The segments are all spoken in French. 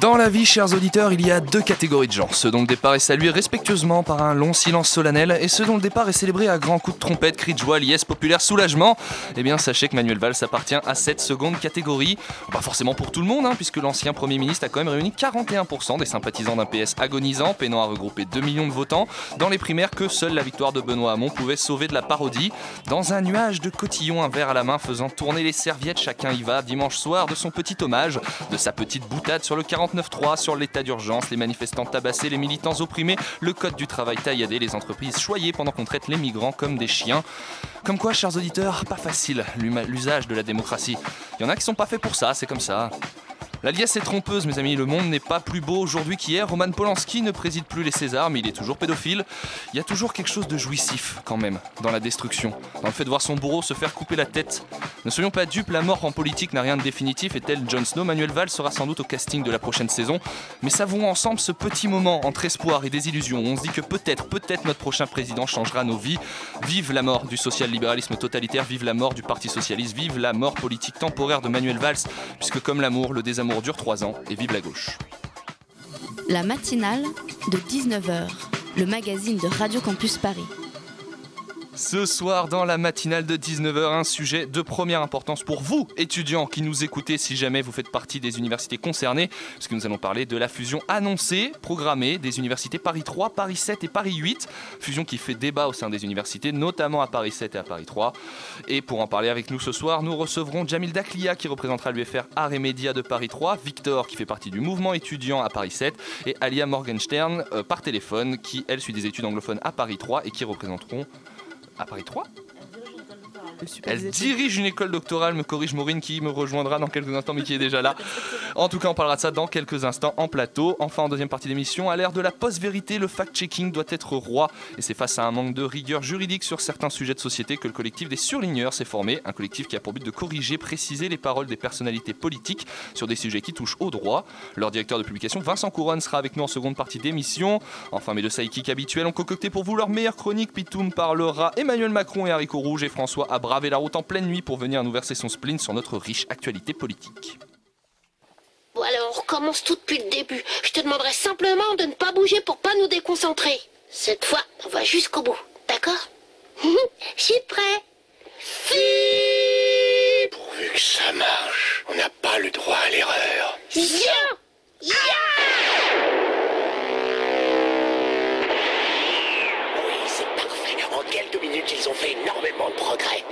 Dans la vie, chers auditeurs, il y a deux catégories de gens. Ceux dont le départ est salué respectueusement par un long silence solennel et ceux dont le départ est célébré à grands coups de trompette, cris de joie, liesse populaire, soulagement. Eh bien, sachez que Manuel Valls appartient à cette seconde catégorie. Pas forcément pour tout le monde, hein, puisque l'ancien Premier ministre a quand même réuni 41% des sympathisants d'un PS agonisant, peinant à regrouper 2 millions de votants dans les primaires que seule la victoire de Benoît Hamon pouvait sauver de la parodie. Dans un nuage de cotillons, un verre à la main faisant tourner les serviettes, chacun y va dimanche soir de son petit hommage, de sa petite boutade sur le 49.3, sur l'état d'urgence, les manifestants tabassés, les militants opprimés, le code du travail tailladé, les entreprises choyées pendant qu'on traite les migrants comme des chiens. Comme quoi, chers auditeurs, pas facile l'usage de la démocratie. Il y en a qui sont pas faits pour ça, c'est comme ça. La liesse est trompeuse, mes amis. Le monde n'est pas plus beau aujourd'hui qu'hier. Roman Polanski ne préside plus les Césars, mais il est toujours pédophile. Il y a toujours quelque chose de jouissif, quand même, dans la destruction, dans le fait de voir son bourreau se faire couper la tête. Ne soyons pas dupes, la mort en politique n'a rien de définitif et tel Jon Snow, Manuel Valls sera sans doute au casting de la prochaine saison. Mais savourons ensemble ce petit moment entre espoir et désillusion on se dit que peut-être, peut-être notre prochain président changera nos vies. Vive la mort du social-libéralisme totalitaire, vive la mort du Parti Socialiste, vive la mort politique temporaire de Manuel Valls, puisque comme l'amour, le désamour dure 3 ans et vive la gauche. La matinale de 19h, le magazine de Radio Campus Paris. Ce soir, dans la matinale de 19h, un sujet de première importance pour vous, étudiants qui nous écoutez, si jamais vous faites partie des universités concernées, puisque nous allons parler de la fusion annoncée, programmée des universités Paris 3, Paris 7 et Paris 8. Fusion qui fait débat au sein des universités, notamment à Paris 7 et à Paris 3. Et pour en parler avec nous ce soir, nous recevrons Jamil Daklia qui représentera l'UFR Art et Média de Paris 3, Victor qui fait partie du mouvement étudiant à Paris 7 et Alia Morgenstern euh, par téléphone qui, elle, suit des études anglophones à Paris 3 et qui représenteront à Paris 3 elle dirige une école doctorale, me corrige Maureen qui me rejoindra dans quelques instants mais qui est déjà là. En tout cas, on parlera de ça dans quelques instants en plateau. Enfin, en deuxième partie d'émission, à l'ère de la post-vérité, le fact-checking doit être roi. Et c'est face à un manque de rigueur juridique sur certains sujets de société que le collectif des surligneurs s'est formé. Un collectif qui a pour but de corriger, préciser les paroles des personnalités politiques sur des sujets qui touchent au droit. Leur directeur de publication, Vincent Couronne, sera avec nous en seconde partie d'émission. Enfin, mes deux sidekicks habituels ont concocté pour vous leur meilleure chronique. Pitoum parlera Emmanuel Macron et Haricot Rouge et François a bravé la route en pleine nuit pour venir nous verser son spleen sur notre riche actualité politique. Bon alors, on recommence tout depuis le début. Je te demanderai simplement de ne pas bouger pour pas nous déconcentrer. Cette fois, on va jusqu'au bout, d'accord? Je suis prêt. Fi- Pourvu que ça marche, on n'a pas le droit à l'erreur. Ya Ya Quelques minutes, ils ont fait énormément de progrès.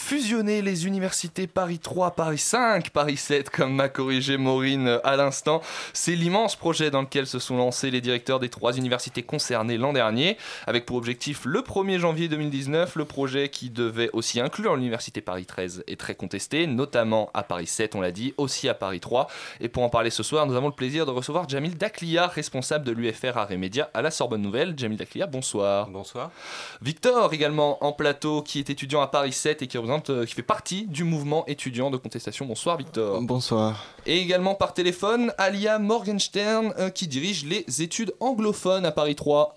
Fusionner les universités Paris 3, Paris 5, Paris 7, comme m'a corrigé Maureen à l'instant, c'est l'immense projet dans lequel se sont lancés les directeurs des trois universités concernées l'an dernier, avec pour objectif le 1er janvier 2019, le projet qui devait aussi inclure l'université Paris 13 est très contesté, notamment à Paris 7, on l'a dit, aussi à Paris 3. Et pour en parler ce soir, nous avons le plaisir de recevoir Jamil Daklia, responsable de l'UFR Arts et Média à la Sorbonne Nouvelle. Jamil Daklia, bonsoir. Bonsoir. Victor également en plateau qui est étudiant à Paris 7 et qui représente euh, qui fait partie du mouvement étudiant de contestation. Bonsoir Victor. Bonsoir. Et également par téléphone Alia Morgenstern euh, qui dirige les études anglophones à Paris 3.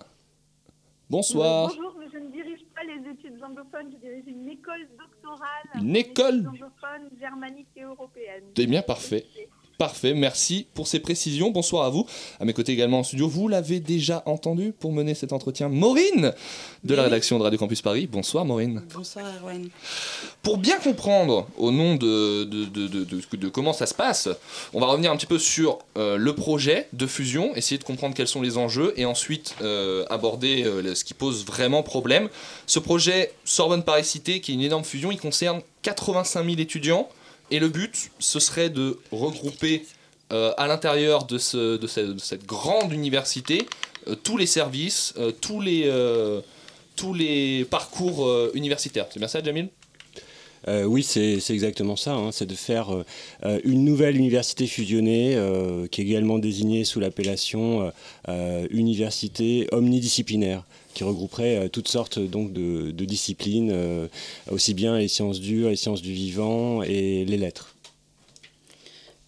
Bonsoir. Bonjour, mais je ne dirige pas les études anglophones, je dirige une école doctorale. Une école études anglophones, germaniques et européennes. C'est bien parfait. Parfait, merci pour ces précisions. Bonsoir à vous. À mes côtés également en studio, vous l'avez déjà entendu pour mener cet entretien, Maureen de la rédaction de Radio Campus Paris. Bonsoir Maureen. Bonsoir Erwan. Pour bien comprendre au nom de, de, de, de- de- de comment ça se passe, on va revenir un petit peu sur euh, le projet de fusion, essayer de comprendre quels sont les enjeux et ensuite euh, aborder euh, ce qui pose vraiment problème. Ce projet Sorbonne Paris Cité, qui est une énorme fusion, il concerne 85 000 étudiants et le but, ce serait de regrouper euh, à l'intérieur de, ce- de ce- de cette grande université euh, tous les services, euh, tous les... parcours universitaires. C'est bien ça, Jamil? Oui, c'est exactement ça. hein. C'est de faire une nouvelle université fusionnée, qui est également désignée sous l'appellation université omnidisciplinaire, qui regrouperait euh, toutes sortes donc de, de disciplines, euh, aussi bien les sciences dures, les sciences du vivant et les lettres.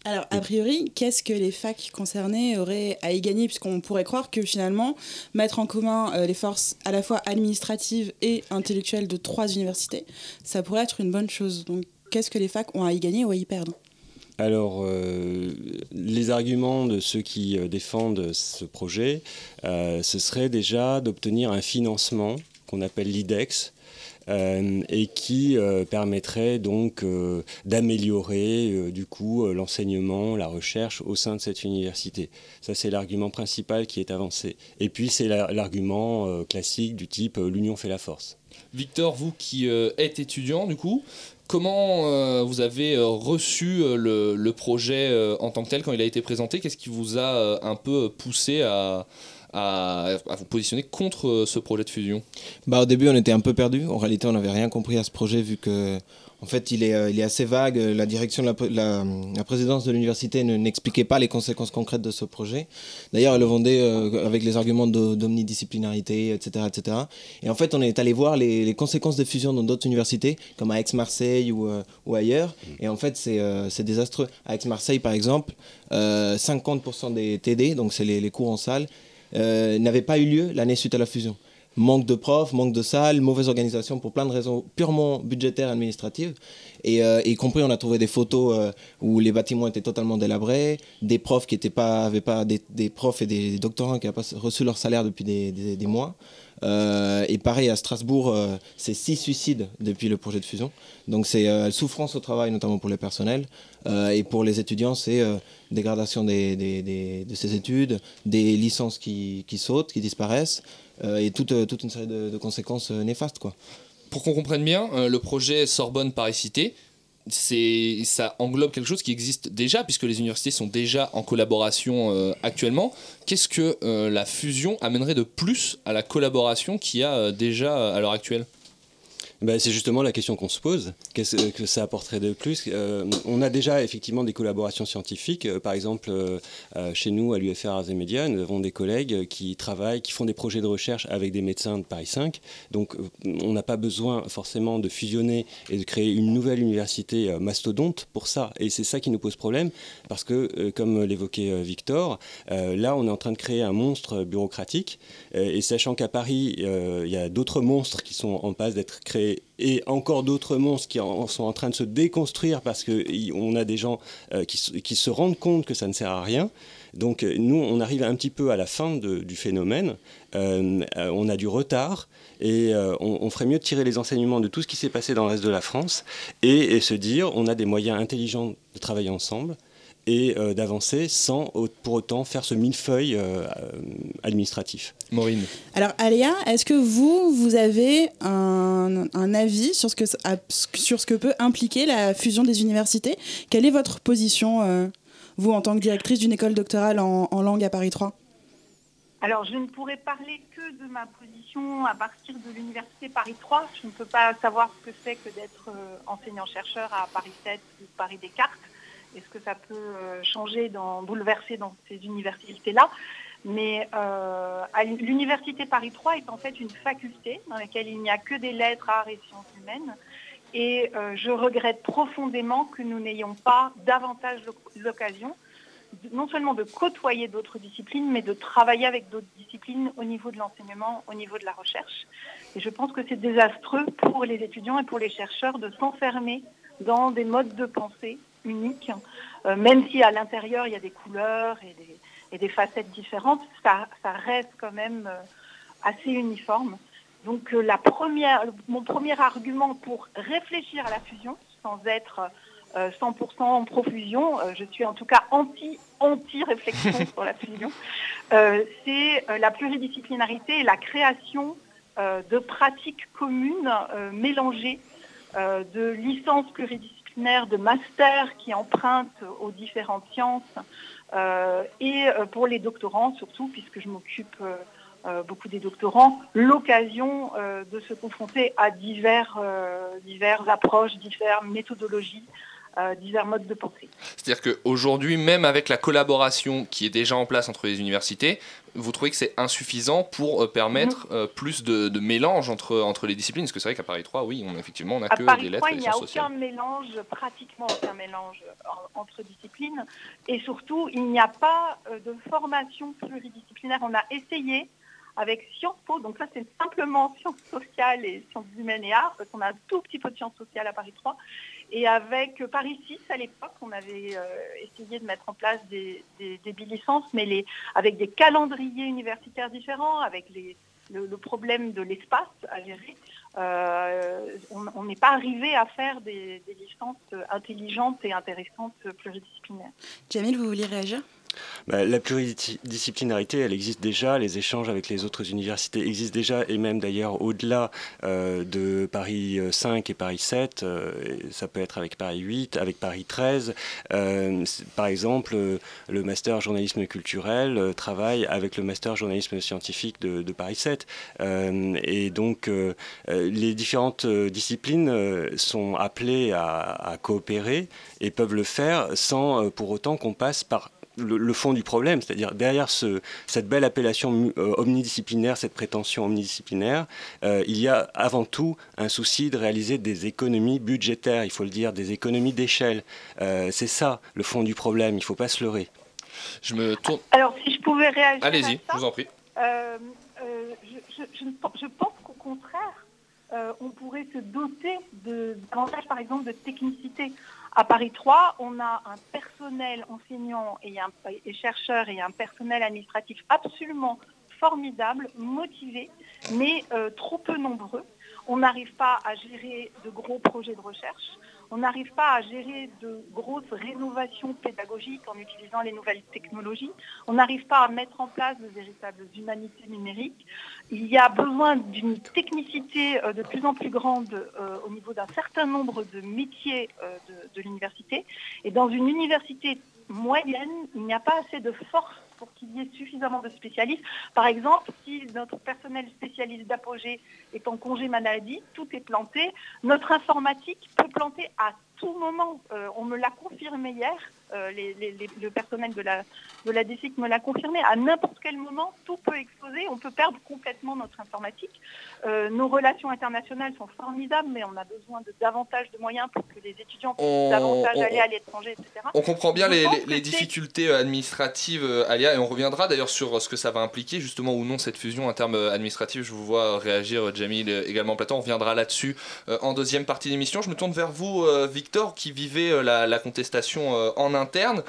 Alors, a priori, qu'est-ce que les facs concernées auraient à y gagner? Puisqu'on pourrait croire que finalement, mettre en commun euh, les forces à la fois administratives et intellectuelles de trois universités, ça pourrait être une bonne chose. Donc, qu'est-ce que les facs ont à y gagner ou à y perdre? Alors, euh, les arguments de ceux qui euh, défendent ce projet, euh, ce serait déjà d'obtenir un financement qu'on appelle l'IDEX, et qui permettrait donc d'améliorer du coup l'enseignement, la recherche au sein de cette université. Ça c'est l'argument principal qui est avancé. Et puis c'est la- l'argument classique du type l'union fait la force. Victor, vous qui êtes étudiant, du coup, comment euh, vous avez euh, reçu euh, le, projet euh, en tant que tel quand il a été présenté? Qu'est-ce qui vous a un peu poussé à, vous positionner contre ce projet de fusion? Bah, au début, on était un peu perdu. En réalité, on n'avait rien compris à ce projet vu que, en fait, il est, euh, il est assez vague. La direction de la, pr- la- la présidence de l'université ne- n'expliquait pas les conséquences concrètes de ce projet. D'ailleurs, elle le vendait euh, avec les arguments d'omnidisciplinarité, etc., etc. Et en fait, on est allé voir les, les conséquences des fusions dans d'autres universités, comme à Aix-Marseille ou, euh, ou ailleurs. Et en fait, c'est euh, désastreux. À Aix-Marseille, par exemple, euh, 50% des TD, donc c'est les, les cours en salle, euh, n'avaient pas eu lieu l'année suite à la fusion. Manque de profs, manque de salles, mauvaise organisation pour plein de raisons purement budgétaires administratives. Et euh, y compris, on a trouvé des photos euh, où les bâtiments étaient totalement délabrés, des profs qui étaient pas, des, profs et des doctorants qui n'avaient pas reçu leur salaire depuis des mois. Euh, et pareil à Strasbourg, euh, c'est six suicides depuis le projet de fusion. Donc c'est euh, souffrance au travail, notamment pour les personnels. Et pour les étudiants, c'est dégradation de ces études, des licences qui, sautent, qui disparaissent, et toute, une série de, de conséquences néfastes. Quoi. Pour qu'on comprenne bien, le projet Sorbonne Paris-Cité, c'est ça englobe quelque chose qui existe déjà puisque les universités sont déjà en collaboration euh, actuellement. Qu'est-ce que euh, la fusion amènerait de plus à la collaboration qu'il y a euh, déjà à l'heure actuelle? Ben, c'est justement la question qu'on se pose. Qu'est-ce que ça apporterait de plus? Euh, On a déjà effectivement des collaborations scientifiques. Euh, par exemple, euh, chez nous, à l'UFR Arts et Médias, nous avons des collègues qui travaillent, qui font des projets de recherche avec des médecins de Paris 5. Donc, on n'a pas besoin forcément de fusionner et de créer une nouvelle université mastodonte pour ça. Et c'est ça qui nous pose problème, parce que, comme l'évoquait Victor, là, on est en train de créer un monstre bureaucratique. Et sachant qu'à Paris, il y a d'autres monstres qui sont en passe d'être créés et encore d'autres monstres qui sont en train de se déconstruire parce qu'on a des gens euh, qui, qui se rendent compte que ça ne sert à rien. Donc euh, nous, on arrive un petit peu à la fin du phénomène. Euh, on a du retard et on, on ferait mieux de tirer les enseignements de tout ce qui s'est passé dans le reste de la France et, et se dire on a des moyens intelligents de travailler ensemble et euh, d'avancer sans pour autant faire ce millefeuille euh, euh, administratif. Maureen. Alors, Aléa, est-ce que vous, vous avez un, un avis sur ce, que, sur ce que peut impliquer la fusion des universités? Quelle est votre position, euh, vous, en tant que directrice d'une école doctorale en, en langue à Paris 3 Alors, je ne pourrais parler que de ma position à partir de l'université Paris 3. Je ne peux pas savoir ce que c'est que d'être enseignant-chercheur à Paris 7 ou Paris Descartes et ce que ça peut euh, changer, bouleverser dans ces universités-là? Mais euh, l'université Paris 3 est en fait une faculté dans laquelle il n'y a que des lettres, arts et sciences humaines. Et euh, je regrette profondément que nous n'ayons pas davantage l'oc- l'occasion non seulement de côtoyer d'autres disciplines, mais de travailler avec d'autres disciplines au niveau de l'enseignement, au niveau de la recherche. Et je pense que c'est désastreux pour les étudiants et pour les chercheurs de s'enfermer dans des modes de pensée uniques, Euh, même si à l'intérieur il y a des couleurs et des, et des facettes différentes, ça, ça reste quand même euh, assez uniforme. Donc euh, la première, mon premier argument pour réfléchir à la fusion, sans être euh, 100% en profusion, je suis en tout cas anti anti réflexion sur la fusion, euh, c'est la pluridisciplinarité et la création euh, de pratiques communes euh, mélangées, de licences pluridisciplinaires, de masters qui empruntent aux différentes sciences, euh, et euh, pour les doctorants surtout, puisque je m'occupe euh, beaucoup des doctorants, l'occasion de se confronter à divers, diverses approches, diverses méthodologies, euh, divers modes de pensée. C'est-à-dire qu'aujourd'hui, même avec la collaboration qui est déjà en place entre les universités, vous trouvez que c'est insuffisant pour euh, permettre euh, plus de, de mélange entre, entre les disciplines Parce que c'est vrai qu'à Paris 3, oui, on, effectivement, on n'a que Paris des lettres 3, et il des n'y a sciences aucun sociales. mélange, pratiquement aucun mélange en- entre disciplines. Et surtout, il n'y a pas de formation pluridisciplinaire. On a essayé avec Sciences Po, donc ça c'est simplement sciences sociales et sciences humaines et arts, parce qu'on a un tout petit peu de sciences sociales à Paris 3. Et avec Paris 6, à l'époque, on avait euh, essayé de mettre en place des, des, bilicences, mais avec des calendriers universitaires différents, avec le, problème de l'espace à gérer. Euh, on n'est pas arrivé à faire des, des licences intelligentes et intéressantes pluridisciplinaires. Jamil, vous vouliez réagir? La pluridisciplinarité, elle existe déjà, les échanges avec les autres universités existent déjà, et même d'ailleurs au-delà euh, de Paris euh, 5 et Paris 7, euh, ça peut être avec Paris 8, avec Paris 13. Euh, c'est- par exemple, euh, le master journalisme culturel euh, travaille avec le master journalisme scientifique de, Paris 7. Euh, et donc, euh, euh, les différentes euh, disciplines euh, sont appelées à, à coopérer et peuvent le faire sans euh, pour autant qu'on passe par le, le fond du problème, c'est-à-dire derrière ce, cette belle appellation euh, omnidisciplinaire, cette prétention omnidisciplinaire, euh, il y a avant tout un souci de réaliser des économies budgétaires, il faut le dire, des économies d'échelle. Euh, c'est ça le fond du problème, il ne faut pas se leurrer. Je me tourne. Alors, si je pouvais réagir. Allez-y, à je vous en prie. euh, euh, je, je- je ne pen- je pense qu'au contraire, euh, on pourrait se doter de davantage, par exemple, de technicité. À Paris 3, on a un personnel enseignant et, chercheur et un personnel administratif absolument formidable, motivé, mais euh, trop peu nombreux. On n'arrive pas à gérer de gros projets de recherche. On n'arrive pas à gérer de grosses rénovations pédagogiques en utilisant les nouvelles technologies. On n'arrive pas à mettre en place de véritables humanités numériques. Il y a besoin d'une technicité euh, de plus en plus grande euh, au niveau d'un certain nombre de métiers euh, de, de l'université. Et dans une université moyenne, il n'y a pas assez de force pour qu'il y ait suffisamment de spécialistes. Par exemple, si notre personnel spécialiste d'apogée est en congé maladie, tout est planté. Notre informatique peut planter à tout moment. Euh, on me l'a confirmé hier. Euh, les- les- les- le personnel de la, de la DSIC me l'a confirmé. À n'importe quel moment, tout peut exploser. On peut perdre complètement notre informatique. Euh, nos relations internationales sont formidables, mais on a besoin de davantage de moyens pour que les étudiants puissent On- davantage on- aller à l'étranger, etc. On comprend bien les, les- difficultés euh, administratives, Alia, et on reviendra d'ailleurs sur ce que ça va impliquer, justement ou non, cette fusion en termes administratifs. Je vous vois réagir, Jamil, également Platon. On reviendra là-dessus en deuxième partie d'émission. Je me tourne vers vous, Victor, qui vivait la, la contestation euh, interne.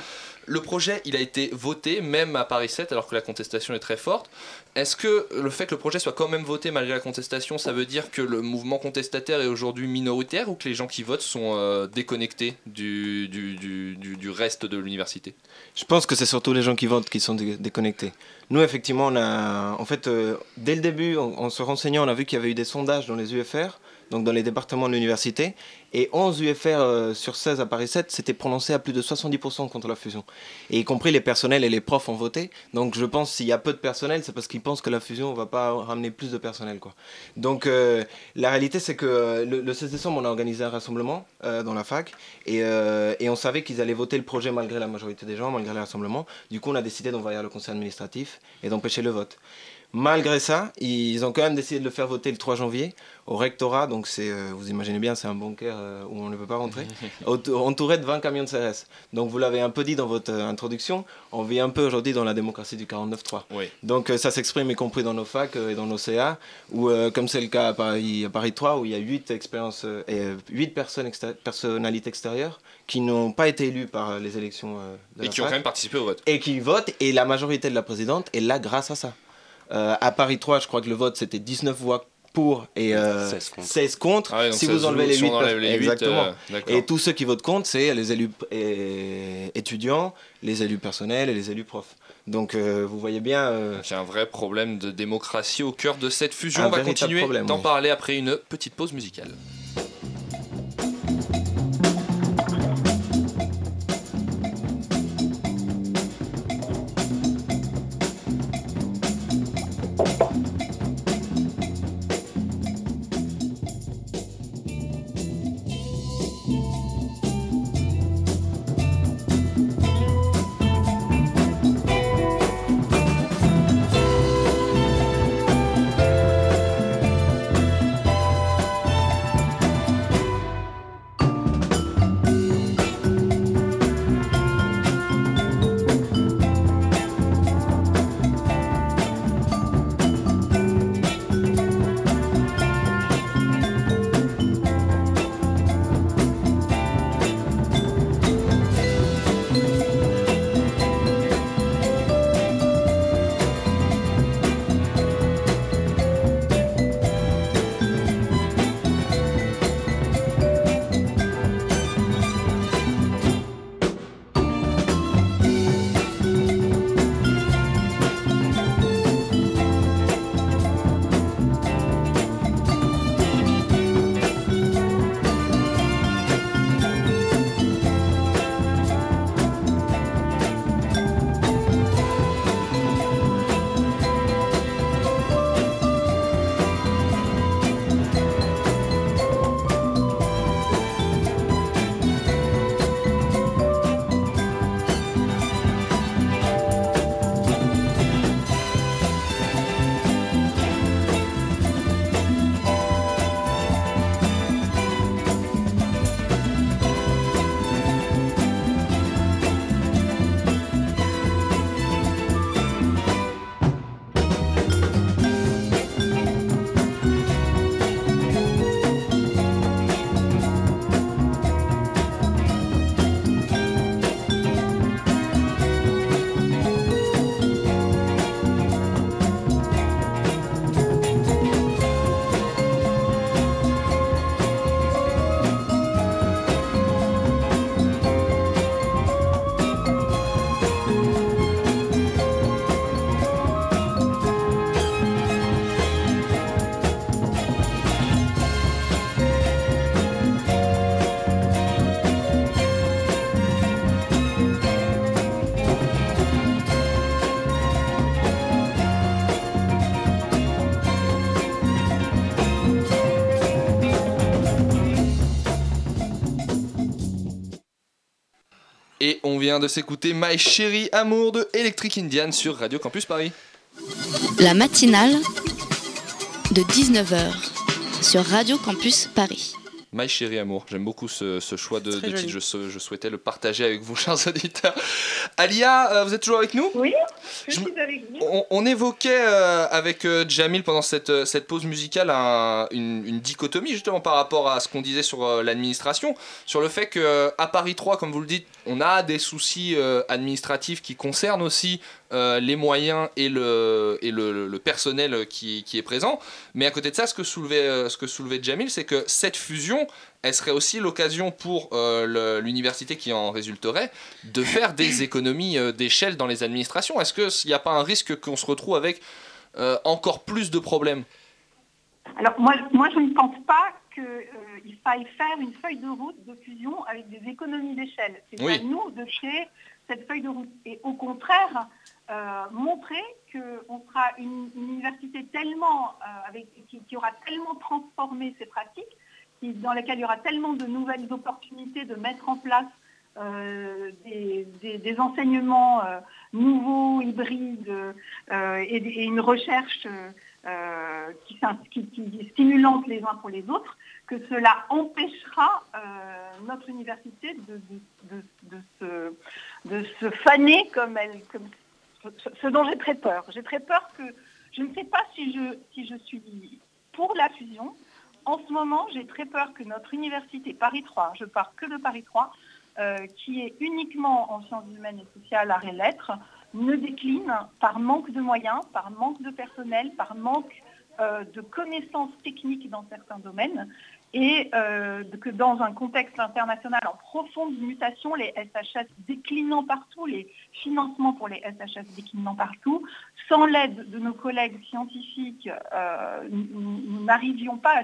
Le projet, il a été voté, même à Paris 7, alors que la contestation est très forte. Est-ce que le fait que le projet soit quand même voté malgré la contestation, ça veut dire que le mouvement contestataire est aujourd'hui minoritaire ou que les gens qui votent sont euh, déconnectés du, du, du- reste de l'université? Je pense que c'est surtout les gens qui votent qui sont dé- déconnectés. Nous, effectivement, on a, en fait, euh, dès le début, en se renseignant, on a vu qu'il y avait eu des sondages dans les UFR, donc dans les départements de l'université, et 11 UFR euh, sur 16 à Paris 7 s'étaient prononcés à plus de 70% contre la fusion. Et y compris les personnels et les profs ont voté. Donc je pense s'il y a peu de personnel, c'est parce qu'ils pensent que la fusion ne va pas ramener plus de personnel. Donc euh, la réalité, c'est que euh, le, le 16 décembre, on a organisé un rassemblement dans la fac, et, et on savait qu'ils allaient voter le projet malgré la majorité des gens, malgré le rassemblement. Du coup, on a décidé d'envoyer le conseil administratif et d'empêcher le vote. Malgré ça, ils ont quand même décidé de le faire voter le 3 janvier au rectorat. Donc, c'est, euh, vous imaginez bien, c'est un bunker euh, où on ne peut pas rentrer. entouré de 20 camions de CRS. Donc, vous l'avez un peu dit dans votre euh, introduction, on vit un peu aujourd'hui dans la démocratie du 49-3. Oui. Donc, euh, ça s'exprime y compris dans nos facs et dans nos CA, où, comme c'est le cas à Paris, à Paris 3, où il y a 8, expériences, et, 8 personnes personnalités extérieures qui n'ont pas été élues par les élections de Et la qui ont quand même participé au vote. et qui votent, et la majorité de la présidente est là grâce à ça. Euh, à Paris 3, je crois que le vote c'était 19 voix pour et euh, 16 contre. 16 contre. Ah ouais, si vous enlevez les si 8, on enlève les exactement. euh, et tous ceux qui votent contre, c'est les élus euh, étudiants, les élus personnels et les élus profs. Donc euh, vous voyez bien. euh, a un vrai problème de démocratie au cœur de cette fusion. Un on va continuer d'en oui. parler après une petite pause musicale. Et on vient de s'écouter My Chérie Amour de Electric Indian sur Radio Campus Paris. La matinale de 19h sur Radio Campus Paris. My Chérie Amour, j'aime beaucoup ce, ce choix de, titre, je, sou- je souhaitais le partager avec vous, chers auditeurs. Alia, euh, vous êtes toujours avec nous? Oui, je Je suis avec vous. on, on évoquait euh, avec euh, Jamil pendant cette, cette pause musicale un- une, une dichotomie justement par rapport à ce qu'on disait sur euh, l'administration, sur le fait qu'à Paris 3, comme vous le dites, on a des soucis euh, administratifs qui concernent aussi euh, les moyens et le, et le, le personnel qui, qui est présent. Mais à côté de ça, ce que soulevait, euh, ce que soulevait Jamil, c'est que cette fusion, elle serait aussi l'occasion pour euh, l'université qui en résulterait de faire des économies d'échelle dans les administrations. Est-ce qu'il n'y a pas un risque qu'on se retrouve avec euh, encore plus de problèmes? Alors moi, moi, je ne pense pas qu'il faille faire une feuille de route de fusion avec des économies d'échelle. C'est Oui. à nous de créer cette feuille de route. Et au contraire, euh, montrer qu'on sera une, une université tellement, euh, avec, qui, qui aura tellement transformé ses pratiques, qui- dans laquelle il y aura tellement de nouvelles opportunités de mettre en place euh, des, des- des enseignements euh, nouveaux, hybrides, euh, et, et une recherche euh, euh, qui, qui, qui est stimulante les uns pour les autres, que cela empêchera euh, notre université de, de, se, de se faner comme elle, comme ce, dont j'ai très peur. J'ai très peur que je ne sais pas si je, si je suis pour la fusion. En ce moment, j'ai très peur que notre université Paris 3, je pars que de Paris 3, euh, qui est uniquement en sciences humaines et sociales, arts et lettres, ne décline par manque de moyens, par manque de personnel, par manque euh, de connaissances techniques dans certains domaines, et euh, que dans un contexte international en profonde mutation, les SHS déclinant partout, les financements pour les SHS déclinant partout, sans l'aide de nos collègues scientifiques, euh, nous- n'arrivions pas à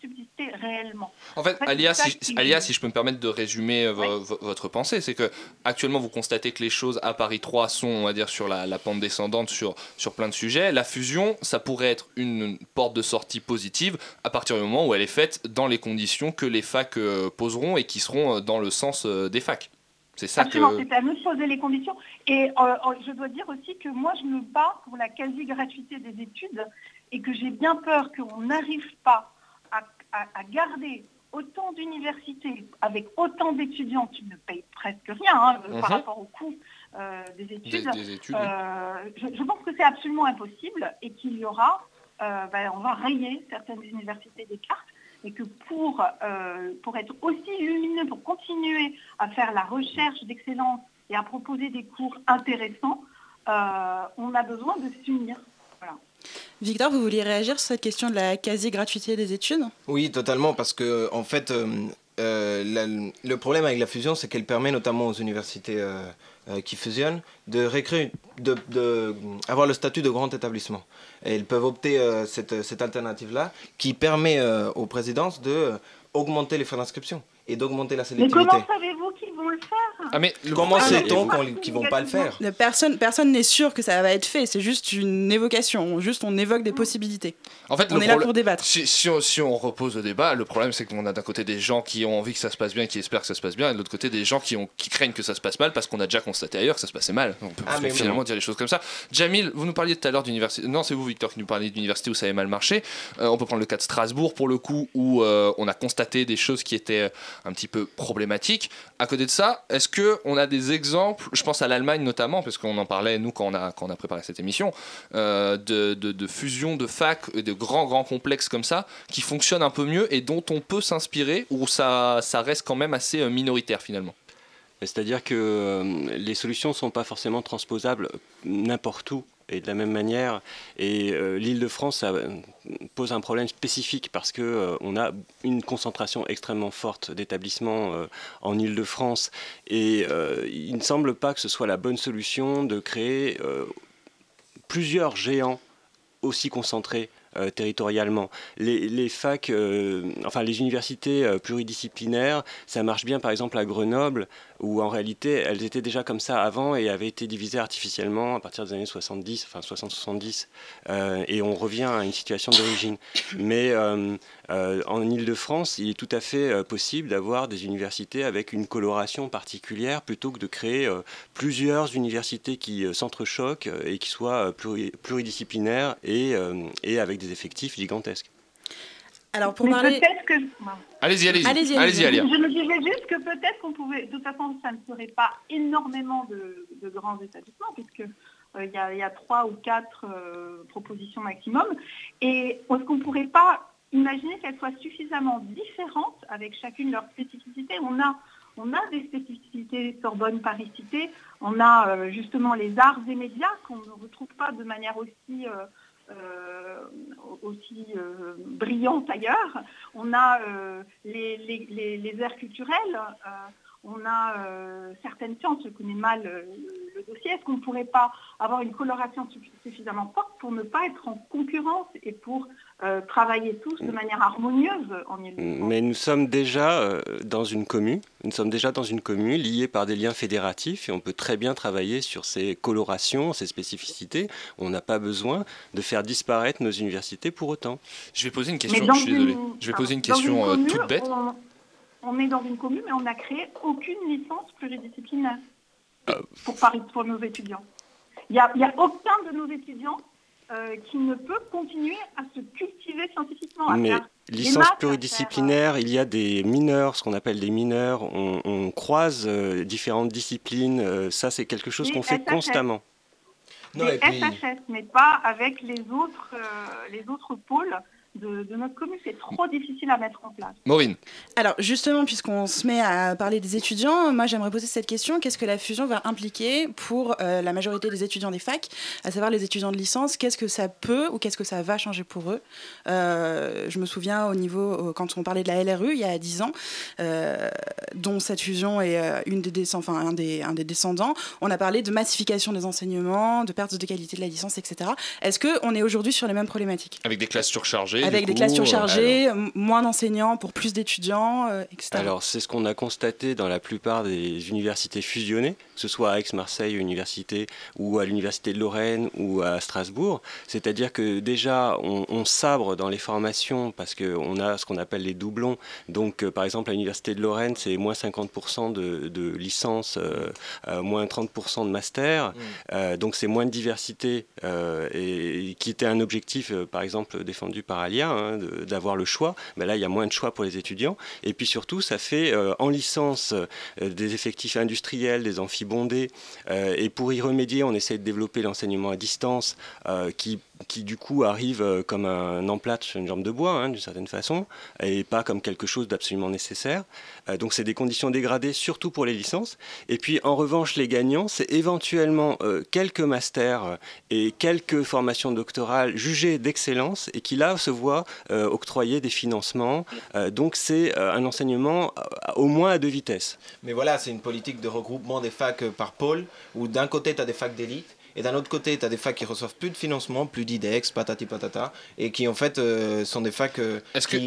subsister, réellement. En fait, En fait, Alia, si, qui- Alia, si je peux me permettre de résumer euh, vo- vo- votre pensée, c'est que actuellement vous constatez que les choses à Paris 3 sont, on va dire, sur la, la pente descendante sur, sur plein de sujets. La fusion, ça pourrait être une porte de sortie positive à partir du moment où elle est faite dans les conditions que les facs euh, poseront et qui seront dans le sens des facs. C'est ça Absolument, que. c'est à nous de poser les conditions. Et euh, euh, je dois dire aussi que moi, je me bats pour la quasi-gratuité des études et que j'ai bien peur qu'on n'arrive pas à, à- à garder autant d'universités avec autant d'étudiants qui ne payent presque rien hein, Mhm. par rapport au coût euh, des études. des études, oui. Euh, je, je pense que c'est absolument impossible et qu'il y aura, euh, ben, on va rayer certaines universités des cartes et que pour, euh, pour être aussi lumineux, pour continuer à faire la recherche d'excellence et à proposer des cours intéressants, euh, on a besoin de s'unir. Voilà. Victor, vous vouliez réagir sur cette question de la quasi-gratuité des études? Oui, totalement, parce que en fait, euh, la- le problème avec la fusion, c'est qu'elle permet notamment aux universités euh, euh, qui fusionnent de récréer, de, de avoir le statut de grand établissement. Et ils peuvent opter cette, cette alternative-là, qui permet aux présidences de augmenter les frais d'inscription et d'augmenter la Mais sélectivité. comment savez-vous qu'ils vont le faire Ah, mais le Comment sait-on qu'ils vont pas le faire? Le Personne personne n'est sûr que ça va être fait, c'est juste une évocation, juste on évoque des possibilités. En fait, on est là pour débattre. Si, si on, si on repose le débat, le problème c'est qu'on a d'un côté des gens qui ont envie que ça se passe bien, qui espèrent que ça se passe bien, et de l'autre côté des gens qui, ont, qui craignent que ça se passe mal parce qu'on a déjà constaté ailleurs que ça se passait mal. On peut Ah, mais finalement dire les choses comme ça. Jamil, vous nous parliez tout à l'heure d'université. Non, c'est vous, Victor, qui nous parliez d'université où ça avait mal marché. Euh, on peut prendre le cas de Strasbourg pour le coup, où euh, on a constaté des choses qui étaient euh, un petit peu problématiques. À côté de ça, est-ce que on a des exemples Je pense à l'Allemagne notamment, parce qu'on en parlait nous quand on a, préparé cette émission, euh, de, de, de fusion de fac et de grands grands complexes comme ça qui fonctionnent un peu mieux et dont on peut s'inspirer ou ça, ça reste quand même assez euh, minoritaire finalement. C'est-à-dire que euh, les solutions ne sont pas forcément transposables n'importe où et de la même manière. Et euh, l'île de France ça, euh, pose un problème spécifique parce que euh, on a une concentration extrêmement forte d'établissements euh, en île de France. Et il ne semble pas que ce soit la bonne solution de créer plusieurs géants aussi concentrés euh, territorialement. Les, facs, euh, enfin les universités euh, pluridisciplinaires, ça marche bien par exemple à Grenoble, où en réalité elles étaient déjà comme ça avant et avaient été divisées artificiellement à partir des années 70, enfin 60-70, euh, et on revient à une situation d'origine. Mais euh, en Ile-de-France, il est tout à fait euh, possible d'avoir des universités avec une coloration particulière plutôt que de créer euh, plusieurs universités qui euh, s'entrechoquent et qui soient euh, pluri- pluridisciplinaires et, euh, et avec des effectifs gigantesques. Alors pour Mais parler. peut-être que. Allez-y, allez-y. Allez-y, Allez-y, Alia. Je me disais juste que peut-être qu'on pouvait. De toute façon, ça ne serait pas énormément de, de grands établissements, puisque euh, il y, a, il y a trois ou quatre euh, propositions maximum. Et est-ce qu'on ne pourrait pas imaginer qu'elles soient suffisamment différentes avec chacune leur spécificité On a, on a des spécificités Sorbonne, Paris Cité. On a euh, justement les arts et médias qu'on ne retrouve pas de manière aussi euh, euh, brillante ailleurs. On a les, les, les, les aires culturelles, on a euh, certaines sciences, je connais mal euh, le, le dossier. Est-ce qu'on ne pourrait pas avoir une coloration suffi- suffisamment forte pour ne pas être en concurrence et pour euh, travailler tous de manière harmonieuse en ile Mais nous sommes déjà euh, dans une commune, nous sommes déjà dans une commune liée par des liens fédératifs et on peut très bien travailler sur ces colorations, ces spécificités. On n'a pas besoin de faire disparaître nos universités pour autant. Je vais poser une question, je suis désolé. une- Je vais poser une question commune, toute bête. On, on est dans une commune, mais on n'a créé aucune licence pluridisciplinaire Euh. pour Paris, pour nos étudiants. Il n'y a, il y a aucun de nos étudiants euh, qui ne peut continuer à se cultiver scientifiquement. à Mais faire licence maths, pluridisciplinaire, il y a des mineurs, ce qu'on appelle des mineurs, on, on croise euh, différentes disciplines, euh, ça c'est quelque chose qu'on fait SHS. constamment. des SHS, mais pas avec les autres, euh, les autres pôles de, de notre commune. C'est trop difficile à mettre en place. Maureen. Alors justement, puisqu'on se met à parler des étudiants, moi j'aimerais poser cette question. Qu'est-ce que la fusion va impliquer pour euh, la majorité des étudiants des facs, à savoir les étudiants de licence? Qu'est-ce que ça peut ou qu'est-ce que ça va changer pour eux? Euh, Je me souviens au niveau, quand on parlait de la LRU il y a 10 ans, euh, dont cette fusion est euh, une des descend- enfin, un, des, un des descendants, on a parlé de massification des enseignements, de perte de qualité de la licence, etc. Est-ce qu'on est aujourd'hui sur les mêmes problématiques? Avec des classes surchargées. Avec des coup, classes surchargées, moins d'enseignants pour plus d'étudiants, euh, etc. Alors, c'est ce qu'on a constaté dans la plupart des universités fusionnées, que ce soit à Aix-Marseille Université ou à l'Université de Lorraine ou à Strasbourg. C'est-à-dire que déjà, on, on sabre dans les formations parce qu'on a ce qu'on appelle les doublons. Donc, euh, par exemple, à l'Université de Lorraine, c'est moins 50% de, de licence, euh, euh, moins 30% de master. Euh, donc, c'est moins de diversité et, et qui était un objectif, par exemple, défendu par Alia, hein, d'avoir le choix. Mais là, il y a moins de choix pour les étudiants. Et puis surtout, ça fait en licence des effectifs industriels, des amphibondés. Euh, et pour y remédier, on essaie de développer l'enseignement à distance euh, qui qui du coup arrive euh, comme un emplâtre sur une jambe de bois, hein, d'une certaine façon, et pas comme quelque chose d'absolument nécessaire. Euh, donc c'est des conditions dégradées, surtout pour les licences. Et puis en revanche, les gagnants, c'est éventuellement euh, quelques masters et quelques formations doctorales jugées d'excellence et qui là se voient octroyer des financements. Donc c'est un enseignement au moins à deux vitesses. Mais voilà, c'est une politique de regroupement des facs par pôle, où d'un côté, tu as des facs d'élite, et d'un autre côté, tu as des facs qui reçoivent plus de financement, plus d'IDEX, patati patata, et qui en fait euh, sont des facs euh,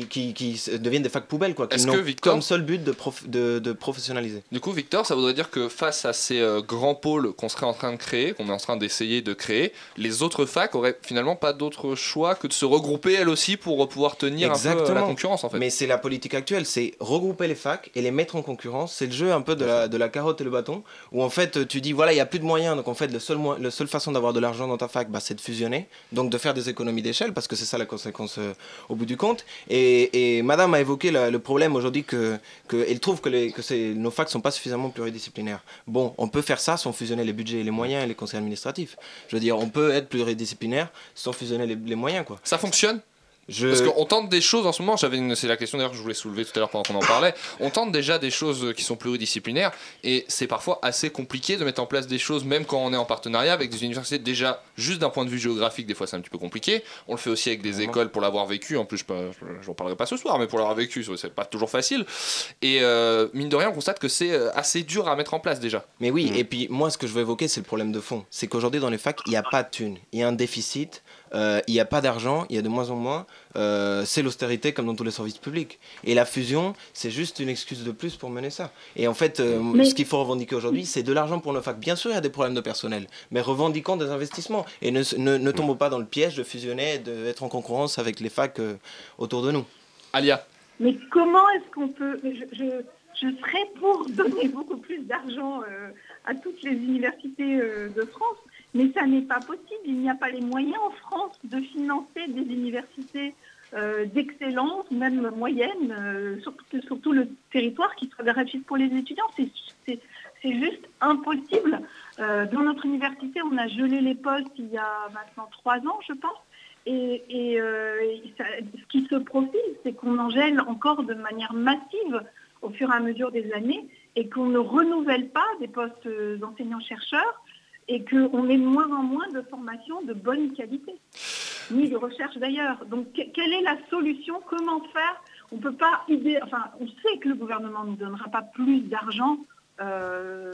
qui, qui, deviennent des facs poubelles, quoi, qui n'ont Victor- comme seul but de, prof- de, de professionnaliser. Du coup, Victor, ça voudrait dire que face à ces euh, grands pôles qu'on serait en train de créer, qu'on est en train d'essayer de créer, les autres facs auraient finalement pas d'autre choix que de se regrouper elles aussi pour pouvoir tenir un peu euh, la concurrence en fait. Mais c'est la politique actuelle, c'est regrouper les facs et les mettre en concurrence. C'est le jeu un peu de la, de la carotte et le bâton, où en fait tu dis voilà, il n'y a plus de moyens, donc en fait le seul, seule façon d'avoir de l'argent dans ta fac, bah, c'est de fusionner, donc de faire des économies d'échelle, parce que c'est ça la conséquence euh, au bout du compte. Et, madame a évoqué le problème aujourd'hui que, que elle trouve que, les, que nos facs sont pas suffisamment pluridisciplinaires. Bon, on peut faire ça sans fusionner les budgets et les moyens et les conseils administratifs. Je veux dire, on peut être pluridisciplinaire sans fusionner les, les moyens, quoi. Ça fonctionne? Je... Parce qu'on tente des choses en ce moment, j'avais une- c'est la question d'ailleurs que je voulais soulever tout à l'heure pendant qu'on en parlait. On tente déjà des choses qui sont pluridisciplinaires et c'est parfois assez compliqué de mettre en place des choses, même quand on est en partenariat avec des universités. Déjà, juste d'un point de vue géographique, des fois c'est un petit peu compliqué. On le fait aussi avec des écoles pour l'avoir vécu. En plus, je peux- j'en parlerai pas ce soir, mais pour l'avoir vécu, c'est pas toujours facile. Et euh, mine de rien, on constate que c'est euh, assez dur à mettre en place déjà. Mais oui, et puis moi, ce que je veux évoquer, c'est le problème de fond. C'est qu'aujourd'hui, dans les facs, il n'y a pas de thunes. Il y a un déficit euh, il n'y a pas d'argent, il y a de moins en moins, euh, c'est l'austérité comme dans tous les services publics. Et la fusion, c'est juste une excuse de plus pour mener ça. Et en fait, euh, Mais- ce qu'il faut revendiquer aujourd'hui, c'est de l'argent pour nos facs. Bien sûr, il y a des problèmes de personnel, mais revendiquons des investissements et ne, ne, ne tombons pas dans le piège de fusionner et d'être en concurrence avec les facs euh, autour de nous. Alia Mais comment est-ce qu'on peut... Je, je, je serais pour donner beaucoup plus d'argent euh, à toutes les universités euh, de France, mais ça n'est pas possible. Il n'y a pas les moyens en France de financer des universités euh, d'excellence, même moyennes, euh, sur, tout- le territoire, qui soient gratuites pour les étudiants. C'est- juste impossible. Euh, dans notre université, on a gelé les postes il y a maintenant trois ans, je pense. Et, euh, ce qui se profile, c'est qu'on en gèle encore de manière massive au fur et à mesure des années et qu'on ne renouvelle pas des postes d'enseignants-chercheurs et qu'on ait moins en moins de formations de bonne qualité, ni de recherche d'ailleurs. Donc que- quelle est la solution? Comment faire? On peut pas enfin, on sait que le gouvernement ne donnera pas plus d'argent euh,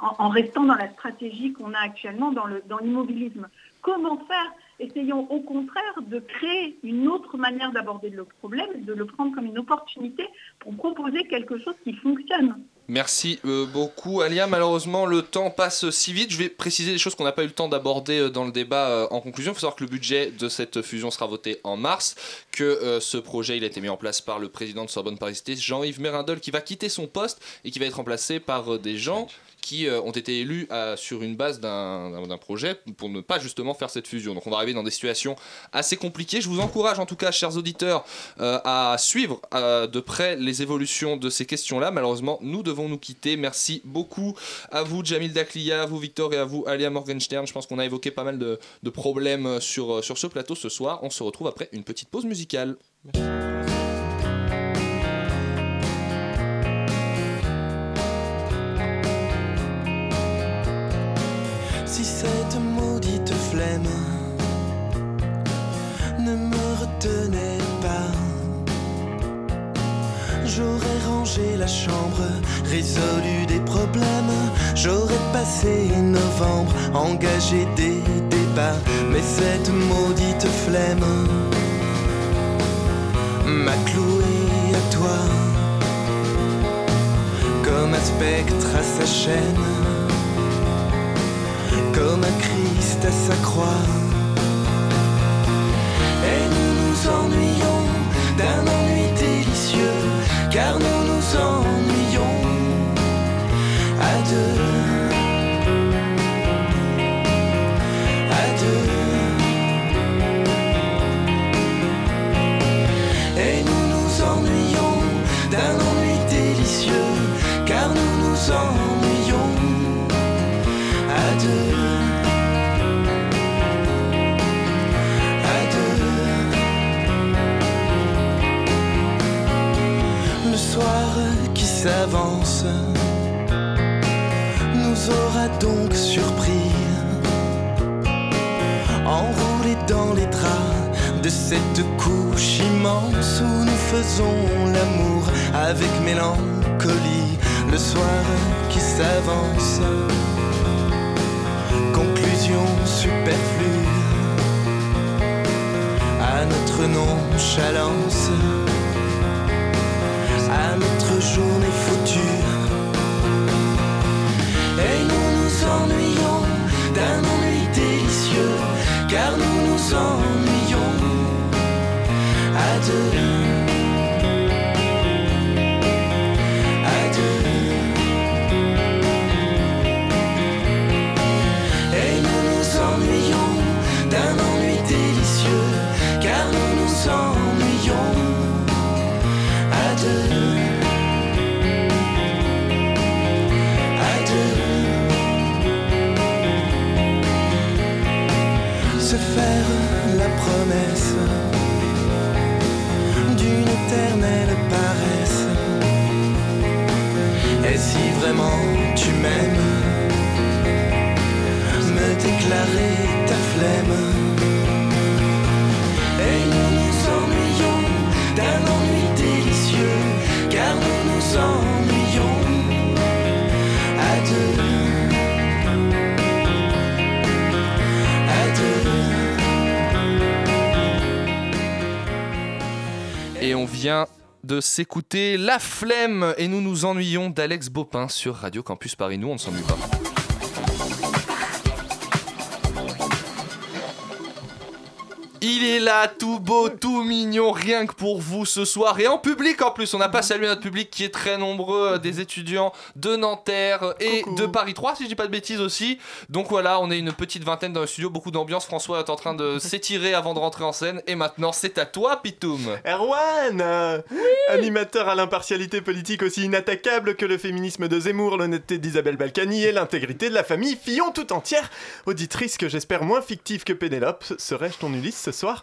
en, restant dans la stratégie qu'on a actuellement dans le- dans l'immobilisme. Comment faire? Essayons au contraire de créer une autre manière d'aborder le problème, de le prendre comme une opportunité pour proposer quelque chose qui fonctionne. Merci euh, beaucoup Alia. Malheureusement, le temps passe si vite. Je vais préciser des choses qu'on n'a pas eu le temps d'aborder euh, dans le débat euh, en conclusion. Il faut savoir que le budget de cette fusion sera voté en mars, que ce projet il a été mis en place par le président de Sorbonne Paris Cité, Jean-Yves Mérindol, qui va quitter son poste et qui va être remplacé par des gens qui euh, ont été élus euh, sur une base d'un projet pour ne pas justement faire cette fusion. Donc on va arriver dans des situations assez compliquées. Je vous encourage en tout cas, chers auditeurs, euh, à suivre de près les évolutions de ces questions-là. Malheureusement, nous devons nous quitter. Merci beaucoup à vous, Jamil Daklia, à vous, Victor, et à vous, Alia Morgenstern. Je pense qu'on a évoqué pas mal de, problèmes sur, sur ce plateau ce soir. On se retrouve après une petite pause musicale. Si chambre, résolu des problèmes, j'aurais passé novembre, engagé des débats, mais cette maudite flemme m'a cloué à toi, comme un spectre à sa chaîne comme un Christ à sa croix. Et nous nous ennuyons d'un ennui délicieux, car nous nous nous aura donc surpris, enroulés dans les draps de cette couche immense où nous faisons l'amour avec mélancolie. Le soir qui s'avance. Conclusion superflue. À notre nonchalance, s'écouter La Flemme et nous nous ennuyons d'Alex Bopin sur Radio Campus Paris. Nous, on ne s'ennuie pas. Là, tout beau, tout mignon, rien que pour vous ce soir. Et en public en plus, on n'a pas salué notre public qui est très nombreux, euh, des étudiants de Nanterre et de Paris 3, si je dis pas de bêtises aussi. Donc voilà, on est une petite vingtaine dans le studio, beaucoup d'ambiance. François est en train de s'étirer avant de rentrer en scène. Et maintenant, c'est à toi, Pitoum. Erwan euh, Animateur à l'impartialité politique aussi inattaquable que le féminisme de Zemmour, l'honnêteté d'Isabelle Balkany et l'intégrité de la famille Fillon tout entière. Auditrice que j'espère moins fictive que Pénélope, serais-je ton Ulysse ce soir?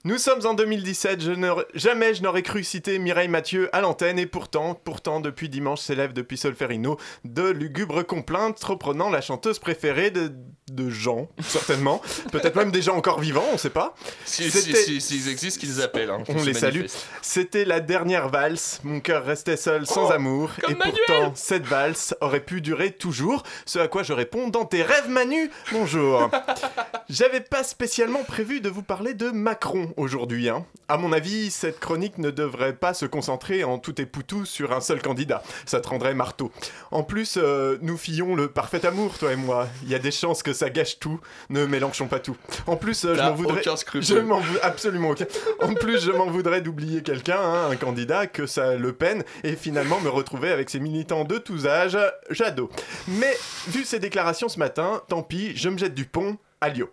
Nous sommes en 2017, je n'aurais- jamais je n'aurais cru citer Mireille Mathieu à l'antenne et pourtant, pourtant depuis dimanche s'élève depuis Solferino de lugubres complaintes reprenant la chanteuse préférée de, de gens, certainement. Peut-être même des gens encore vivants, on sait pas. Si, C'était- si, si, s'ils existent, qu'ils appellent. hein, on les salue. C'était la dernière valse. Mon cœur restait seul, sans Oh, amour. et Manuel pourtant, cette valse aurait pu durer toujours. Ce à quoi je réponds dans tes rêves, Manu. Bonjour. J'avais pas spécialement prévu de vous parler de Macron aujourd'hui. Hein. À mon avis, cette chronique ne devrait pas se concentrer en tout et poutou sur un seul candidat. Ça te rendrait marteau. En plus, euh, nous fillons le parfait amour, toi et moi. Il y a des chances que ça gâche tout. Ne mélangeons pas tout. En plus, euh, je m'en voudrais. aucun scrupule. Je m'en vou- absolument aucun. En plus, je m'en voudrais d'oublier quelqu'un, hein, un candidat, que ça le peine, et finalement me retrouver avec ces militants de tous âges, Jadot. Mais vu ses déclarations ce matin, tant pis, je me jette du pont à Lyon.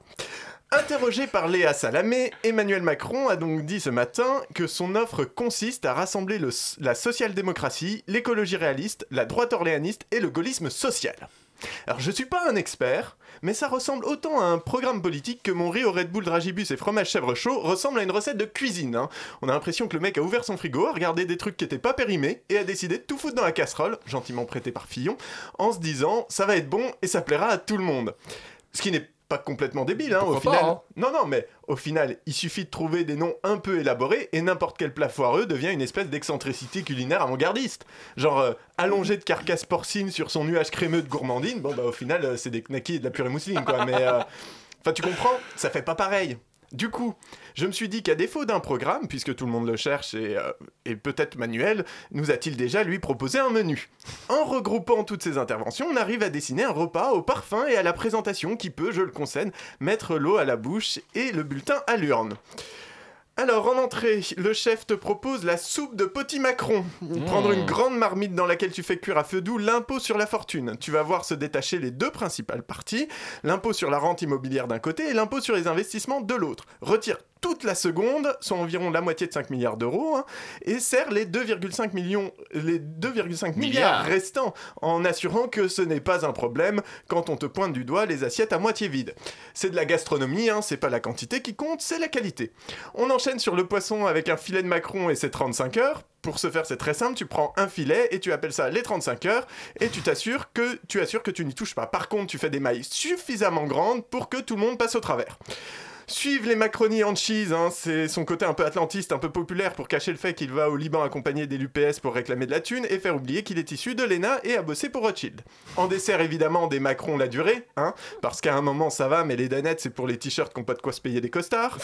Interrogé par Léa Salamé, Emmanuel Macron a donc dit ce matin que son offre consiste à rassembler le- la social-démocratie, l'écologie réaliste, la droite orléaniste et le gaullisme social. Alors je suis pas un expert, mais ça ressemble autant à un programme politique que mon riz au Red Bull Dragibus et fromage chèvre chaud ressemble à une recette de cuisine. hein. On a l'impression que le mec a ouvert son frigo, a regardé des trucs qui étaient pas périmés et a décidé de tout foutre dans la casserole, gentiment prêté par Fillon, en se disant ça va être bon et ça plaira à tout le monde. Ce qui n'est pas complètement débile, hein, au pas, final. hein. Non, non, mais au final, il suffit de trouver des noms un peu élaborés et n'importe quel plat foireux devient une espèce d'excentricité culinaire avant-gardiste. Genre, euh, allongé de carcasse porcine sur son nuage crémeux de gourmandine, bon bah au final, euh, c'est des knackis et de la purée mousseline, quoi. Mais, euh, enfin, tu comprends Ça fait pas pareil. Du coup, je me suis dit qu'à défaut d'un programme, puisque tout le monde le cherche et, euh, peut-être Manuel, nous a-t-il déjà lui proposé un menu En regroupant toutes ces interventions, on arrive à dessiner un repas au parfum et à la présentation qui peut, je le concède, mettre l'eau à la bouche et le bulletin à l'urne. Alors, en entrée, le chef te propose la soupe de Petit Macron. Prendre une grande marmite dans laquelle tu fais cuire à feu doux l'impôt sur la fortune. Tu vas voir se détacher les deux principales parties, l'impôt sur la rente immobilière d'un côté et l'impôt sur les investissements de l'autre. Retire toute la seconde, soit environ la moitié de 5 milliards d'euros, hein, et serre les 2,5 millions, les 2,5 milliards Milliards. restants, en assurant que ce n'est pas un problème quand on te pointe du doigt les assiettes à moitié vides. C'est de la gastronomie, hein, c'est pas la quantité qui compte, c'est la qualité. On enchaîne sur le poisson avec un filet de Macron et ses 35 heures. Pour ce faire, c'est très simple, tu prends un filet et tu appelles ça les 35 heures et tu t'assures que tu assures que tu n'y touches pas. Par contre, tu fais des mailles suffisamment grandes pour que tout le monde passe au travers. Suivent les Macroni en cheese, hein, c'est son côté un peu atlantiste, un peu populaire pour cacher le fait qu'il va au Liban accompagné des l'UPS pour réclamer de la thune et faire oublier qu'il est issu de l'ENA et a bossé pour Rothschild. En dessert, évidemment, des Macron la durée, hein, parce qu'à un moment ça va, mais les danettes c'est pour les t-shirts qui n'ont pas de quoi se payer des costards.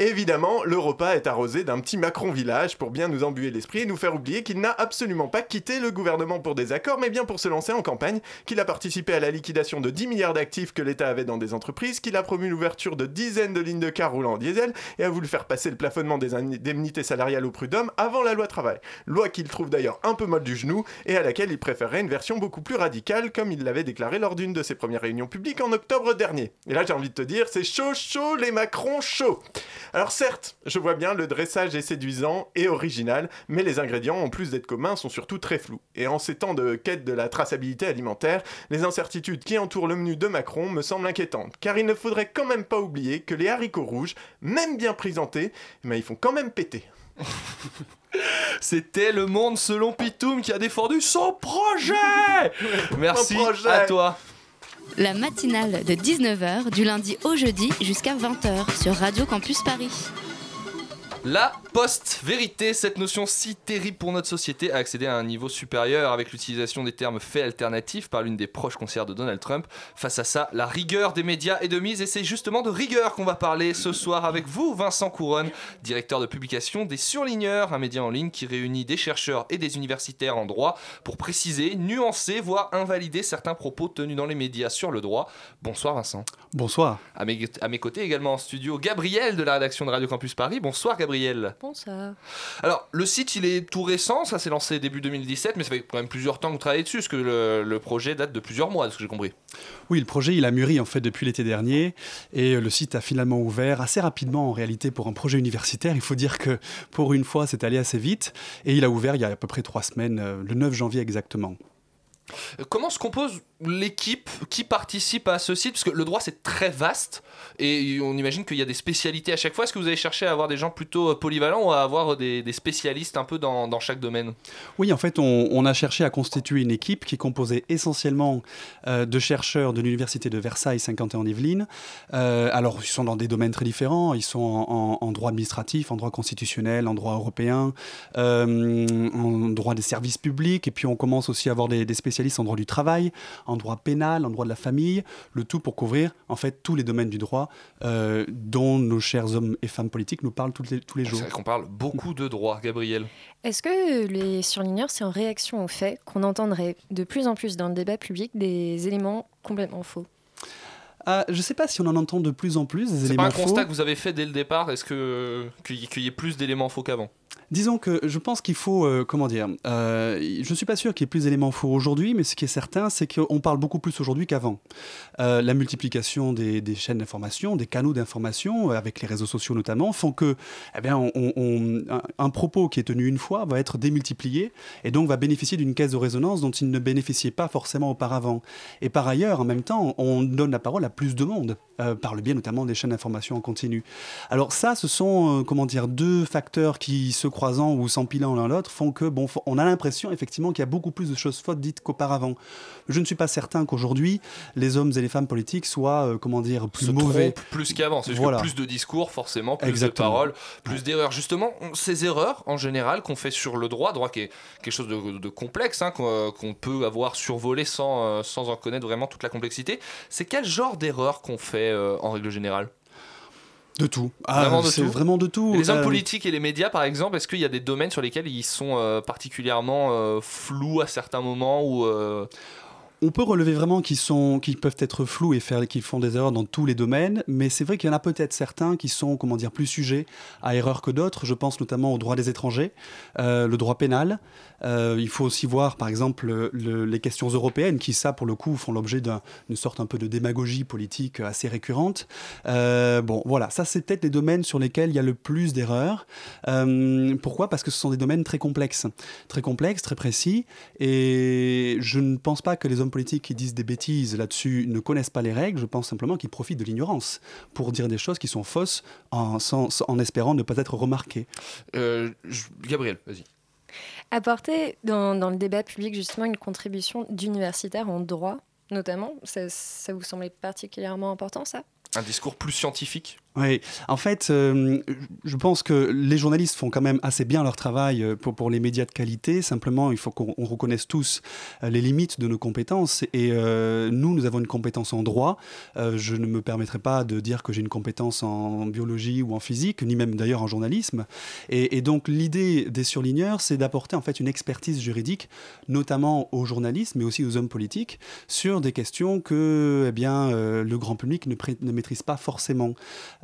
Et évidemment, le repas est arrosé d'un petit Macron village pour bien nous embuer l'esprit et nous faire oublier qu'il n'a absolument pas quitté le gouvernement pour des accords, mais bien pour se lancer en campagne, qu'il a participé à la liquidation de 10 milliards d'actifs que l'État avait dans des entreprises, qu'il a promu l'ouverture de dizaines de lignes de cars roulant en diesel et a voulu faire passer le plafonnement des indemnités salariales au prud'homme avant la loi travail. Loi qu'il trouve d'ailleurs un peu molle du genou et à laquelle il préférerait une version beaucoup plus radicale comme il l'avait déclaré lors d'une de ses premières réunions publiques en octobre dernier. Et là j'ai envie de te dire, c'est chaud chaud les Macron chaud. Alors certes, je vois bien le dressage est séduisant et original, mais les ingrédients en plus d'être communs sont surtout très flous. Et en ces temps de quête de la traçabilité alimentaire, les incertitudes qui entourent le menu de Macron me semblent inquiétantes, car il ne faudrait quand même pas oublier que les haricots rouges, même bien présentés, mais ils font quand même péter. C'était le monde selon Pitoum qui a défendu son projet. Merci projet. à toi. La matinale de 19h du lundi au jeudi jusqu'à 20h sur Radio Campus Paris. La post-vérité, cette notion si terrible pour notre société, a accédé à un niveau supérieur avec l'utilisation des termes faits alternatifs par l'une des proches conseillères de Donald Trump. Face à ça, la rigueur des médias est de mise et c'est justement de rigueur qu'on va parler ce soir avec vous, Vincent Couronne, directeur de publication des Surligneurs, un média en ligne qui réunit des chercheurs et des universitaires en droit pour préciser, nuancer, voire invalider certains propos tenus dans les médias sur le droit. Bonsoir Vincent. Bonsoir. À mes, à mes côtés également en studio, Gabriel de la rédaction de Radio Campus Paris. Bonsoir Gabriel. Bonsoir. Alors, le site, il est tout récent, ça s'est lancé début 2017, mais ça fait quand même plusieurs temps que vous travaillez dessus, parce que le, le projet date de plusieurs mois, de ce que j'ai compris. Oui, le projet, il a mûri en fait depuis l'été dernier, et le site a finalement ouvert assez rapidement en réalité pour un projet universitaire. Il faut dire que pour une fois, c'est allé assez vite, et il a ouvert il y a à peu près trois semaines, euh, le 9 janvier exactement. Comment se compose l'équipe qui participe à ce site Parce que le droit c'est très vaste et on imagine qu'il y a des spécialités à chaque fois. Est-ce que vous avez cherché à avoir des gens plutôt euh, polyvalents ou à avoir des, spécialistes un peu dans, chaque domaine? Oui, en fait, on, a cherché à constituer une équipe qui est composée essentiellement euh, de chercheurs de l'Université de Versailles, 50 en Yvelines. Euh, alors, ils sont dans des domaines très différents. Ils sont en, droit administratif, en droit constitutionnel, en droit européen, euh, en droit des services publics. Et puis, on commence aussi à avoir des spécialistes en droit du travail, en droit pénal, en droit de la famille, le tout pour couvrir en fait tous les domaines du droit euh, dont nos chers hommes et femmes politiques nous parlent tous les, tous les jours. C'est vrai qu'on parle beaucoup de droit, Gabriel. Est-ce que les surligneurs, c'est en réaction au fait qu'on entendrait de plus en plus dans le débat public des éléments complètement faux? Ah, je ne sais pas si on en entend de plus en plus des éléments faux. C'est pas un constat que vous avez fait dès le départ Est-ce que qu'il y ait plus d'éléments faux qu'avant? Disons que je pense qu'il faut, euh, comment dire, euh, je ne suis pas sûr qu'il y ait plus d'éléments faux aujourd'hui, mais ce qui est certain, c'est qu'on parle beaucoup plus aujourd'hui qu'avant. Euh, la multiplication des, des chaînes d'information, des canaux d'information, avec les réseaux sociaux notamment, font que eh bien, on, on, un, un, propos qui est tenu une fois va être démultiplié et donc va bénéficier d'une caisse de résonance dont il ne bénéficiait pas forcément auparavant. Et par ailleurs, en même temps, on donne la parole à plus de monde, par le biais notamment des chaînes d'information en continu. Alors ça, ce sont, comment dire, deux facteurs qui se croisant ou s'empilant l'un l'autre font que bon, on a l'impression effectivement qu'il y a beaucoup plus de choses fautes dites qu'auparavant. Je ne suis pas certain qu'aujourd'hui les hommes et les femmes politiques soient euh, comment dire plus Se mauvais plus qu'avant. C'est voilà. plus de discours forcément, plus Exactement. de paroles, plus d'erreurs. Justement, ces erreurs en général qu'on fait sur le droit, droit qui est quelque chose de, de complexe hein, qu'on qu peut avoir survolé sans, euh, sans en connaître vraiment toute la complexité. C'est quel genre d'erreurs qu'on fait euh, en règle générale de tout. Ah, vraiment de c'est tout. vraiment de tout. Et les hommes euh... politiques et les médias, par exemple, est-ce qu'il y a des domaines sur lesquels ils sont euh, particulièrement euh, flous à certains moments ou euh, on peut relever vraiment qu'ils sont, qu'ils peuvent être flous et faire, qu'ils font des erreurs dans tous les domaines, mais c'est vrai qu'il y en a peut-être certains qui sont, comment dire, plus sujets à erreur que d'autres. Je pense notamment au droit des étrangers, le droit pénal. Euh, il faut aussi voir, par exemple, le, le, les questions européennes qui, ça, pour le coup, font l'objet d'une sorte un peu de démagogie politique assez récurrente. Euh, bon, voilà, ça, c'est peut-être les domaines sur lesquels il y a le plus d'erreurs. Euh, pourquoi? Parce que ce sont des domaines très complexes, très complexes, très précis, et je ne pense pas que les hommes politiques qui disent des bêtises là-dessus ne connaissent pas les règles, je pense simplement qu'ils profitent de l'ignorance pour dire des choses qui sont fausses en, en espérant ne pas être remarquées. Gabriel, vas-y. Apporter dans, dans, le débat public justement une contribution d'universitaires en droit, notamment, ça, ça vous semblait particulièrement important ça? Un discours plus scientifique Oui, en fait, euh, je pense que les journalistes font quand même assez bien leur travail euh, pour, pour les médias de qualité. Simplement, il faut qu'on reconnaisse tous euh, les limites de nos compétences. Et nous, nous avons une compétence en droit. Je ne me permettrai pas de dire que j'ai une compétence en biologie ou en physique, ni même d'ailleurs en journalisme. Et, donc, l'idée des surligneurs, c'est d'apporter en fait une expertise juridique, notamment aux journalistes, mais aussi aux hommes politiques, sur des questions que eh bien, le grand public ne, ne maîtrise pas forcément.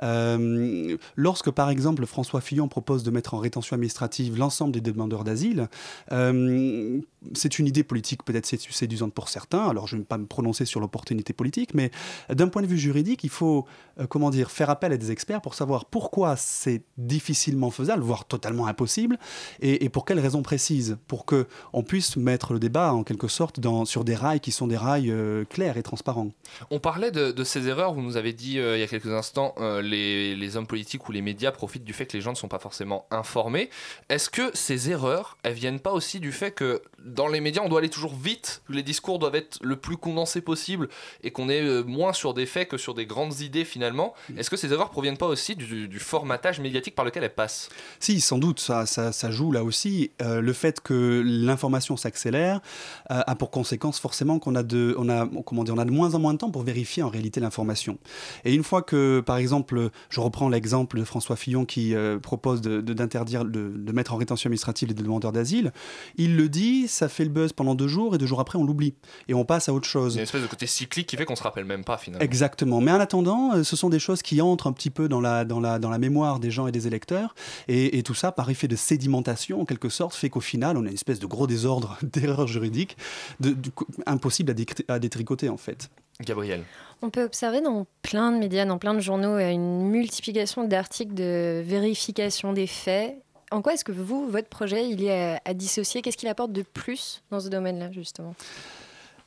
Euh, lorsque, par exemple, François Fillon propose de mettre en rétention administrative l'ensemble des demandeurs d'asile, euh, c'est une idée politique peut-être séduisante pour certains, alors je ne vais pas me prononcer sur l'opportunité politique, mais d'un point de vue juridique, il faut, euh, comment dire, faire appel à des experts pour savoir pourquoi c'est difficilement faisable, voire totalement impossible, et, pour quelles raisons précises, pour qu'on puisse mettre le débat, en quelque sorte, sur des rails qui sont des rails clairs et transparents. On parlait de ces erreurs, vous nous avez dit dit euh, il y a quelques instants, euh, les, les hommes politiques ou les médias profitent du fait que les gens ne sont pas forcément informés. Est-ce que ces erreurs, elles viennent pas aussi du fait que dans les médias, on doit aller toujours vite, que les discours doivent être le plus condensés possible et qu'on est euh, moins sur des faits que sur des grandes idées finalement? Est-ce que ces erreurs proviennent pas aussi du, du formatage médiatique par lequel elles passent? Si, sans doute, ça, ça, ça joue là aussi. Le fait que l'information s'accélère a pour conséquence forcément qu'on a de, on a, comment dire, on a de moins en moins de temps pour vérifier en réalité l'information. Et une fois que, par exemple, je reprends l'exemple de François Fillon qui euh, propose de- de- d'interdire, de, de mettre en rétention administrative les demandeurs d'asile, il le dit, ça fait le buzz pendant deux jours et deux jours après on l'oublie et on passe à autre chose. Il y a une espèce de côté cyclique qui fait qu'on se rappelle même pas finalement. Exactement. Mais en attendant, euh, ce sont des choses qui entrent un petit peu dans la, dans la, dans la mémoire des gens et des électeurs. Et, et tout ça, par effet de sédimentation, en quelque sorte, fait qu'au final, on a une espèce de gros désordre d'erreurs juridiques de- coup, impossible à détricoter, en fait. Gabriel. On peut observer dans plein de médias, dans plein de journaux, euh, une multiplication d'articles de vérification des faits. En quoi est-ce que vous, votre projet, il est à, à dissocier? Qu'est-ce qu'il apporte de plus dans ce domaine-là, justement?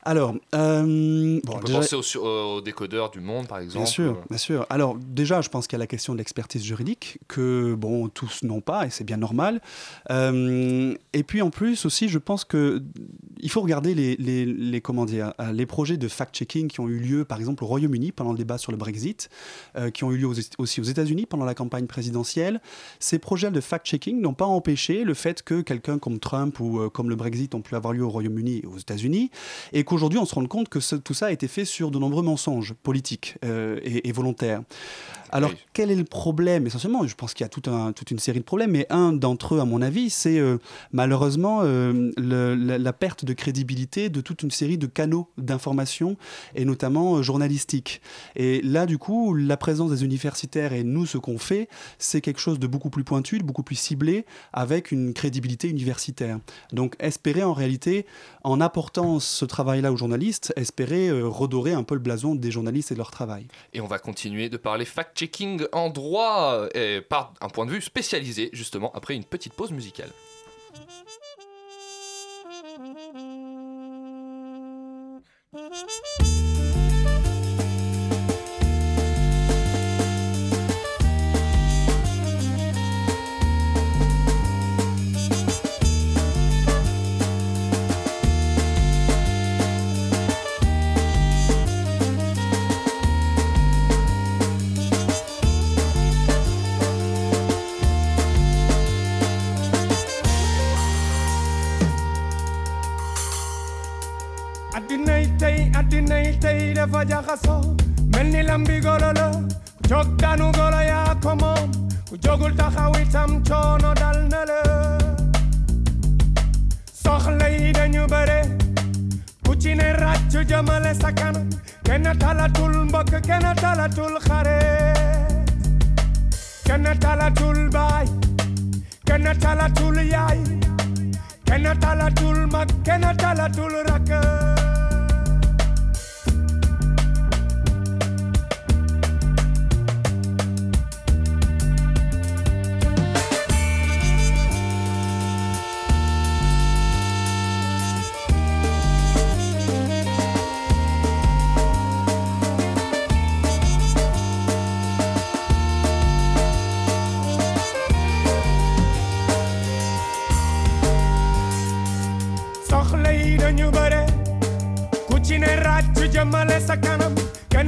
Alors, euh, bon, On peut déjà- penser au, sur- au décodeur du monde par exemple. Bien sûr, euh. bien sûr. Alors déjà, je pense qu'il y a la question de l'expertise juridique que bon tous n'ont pas et c'est bien normal. Euh, et puis en plus aussi, je pense que il faut regarder les, les, les- comment dire euh, les projets de fact-checking qui ont eu lieu par exemple au Royaume-Uni pendant le débat sur le Brexit, euh, qui ont eu lieu aux- aussi aux États-Unis pendant la campagne présidentielle. Ces projets de fact-checking n'ont pas empêché le fait que quelqu'un comme Trump ou euh, comme le Brexit ont pu avoir lieu au Royaume-Uni et aux États-Unis, et qu'aujourd'hui on se rende compte que ce- tout ça a été fait sur de nombreux mensonges politiques euh, et, et volontaires. Alors, quel est le problème? Essentiellement, je pense qu'il y a tout un- toute une série de problèmes, mais un d'entre eux, à mon avis, c'est euh, malheureusement euh, le- la, la perte de crédibilité de toute une série de canaux d'information, et notamment journalistiques. Et là, du coup, la présence des universitaires et nous, ce qu'on fait, c'est quelque chose de beaucoup plus pointu, de beaucoup plus ciblé, avec une crédibilité universitaire. Donc, espérer en réalité, en apportant ce travail-là aux journalistes, espérer euh, redorer un peu le blason des journalistes et de leur travail. Et on va continuer de parler fact-checking en droit et par un point de vue spécialisé justement après une petite pause musicale. Jëmale sa kanam kenn talatul mbokk kenn talatul xare kenn talatul baay kenn talatul yaay kenn talatul mag kenn talatul rakk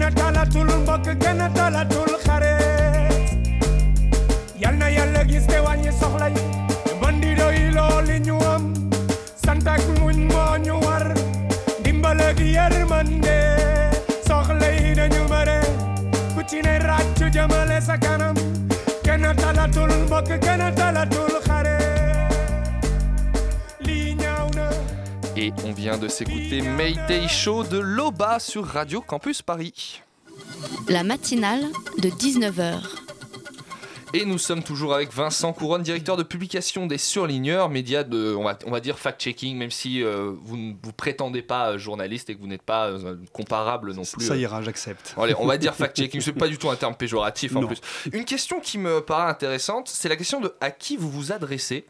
kenn talatul mbokk kenn talatul xare. Yal na yàlla gis te wàññi soxla yi te bandi doy looli ñu am. Sant ak muñ moo ñu war dimbal ak yërmande. Soxla yi dañu bare ku ci ne ràcc jëmale sa kanam Et on vient de s'écouter Mayday Show de Loba sur Radio Campus Paris. La matinale de 19h. Et nous sommes toujours avec Vincent Couronne, directeur de publication des Surligneurs, média de, on va, on va dire fact-checking, même si euh, vous ne vous prétendez pas euh, journaliste et que vous n'êtes pas euh, comparable non plus. Ça ira, j'accepte. Allez, on va dire fact-checking, c'est pas du tout un terme péjoratif en Non. plus. Une question qui me paraît intéressante, c'est la question de à qui vous vous adressez.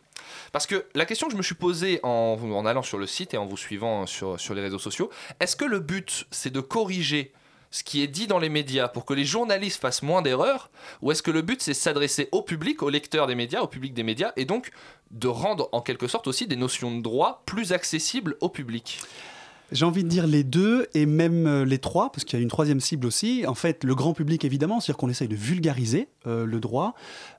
Parce que la question que je me suis posée en, allant sur le site et en vous suivant sur, sur les réseaux sociaux, est-ce que le but c'est de corriger ce qui est dit dans les médias pour que les journalistes fassent moins d'erreurs Ou est-ce que le but c'est s'adresser au public, aux lecteurs des médias, au public des médias, et donc de rendre en quelque sorte aussi des notions de droit plus accessibles au public? J'ai envie de dire les deux et même euh, les trois, parce qu'il y a une troisième cible aussi. En fait, le grand public, évidemment, c'est-à-dire qu'on essaye de vulgariser euh, le droit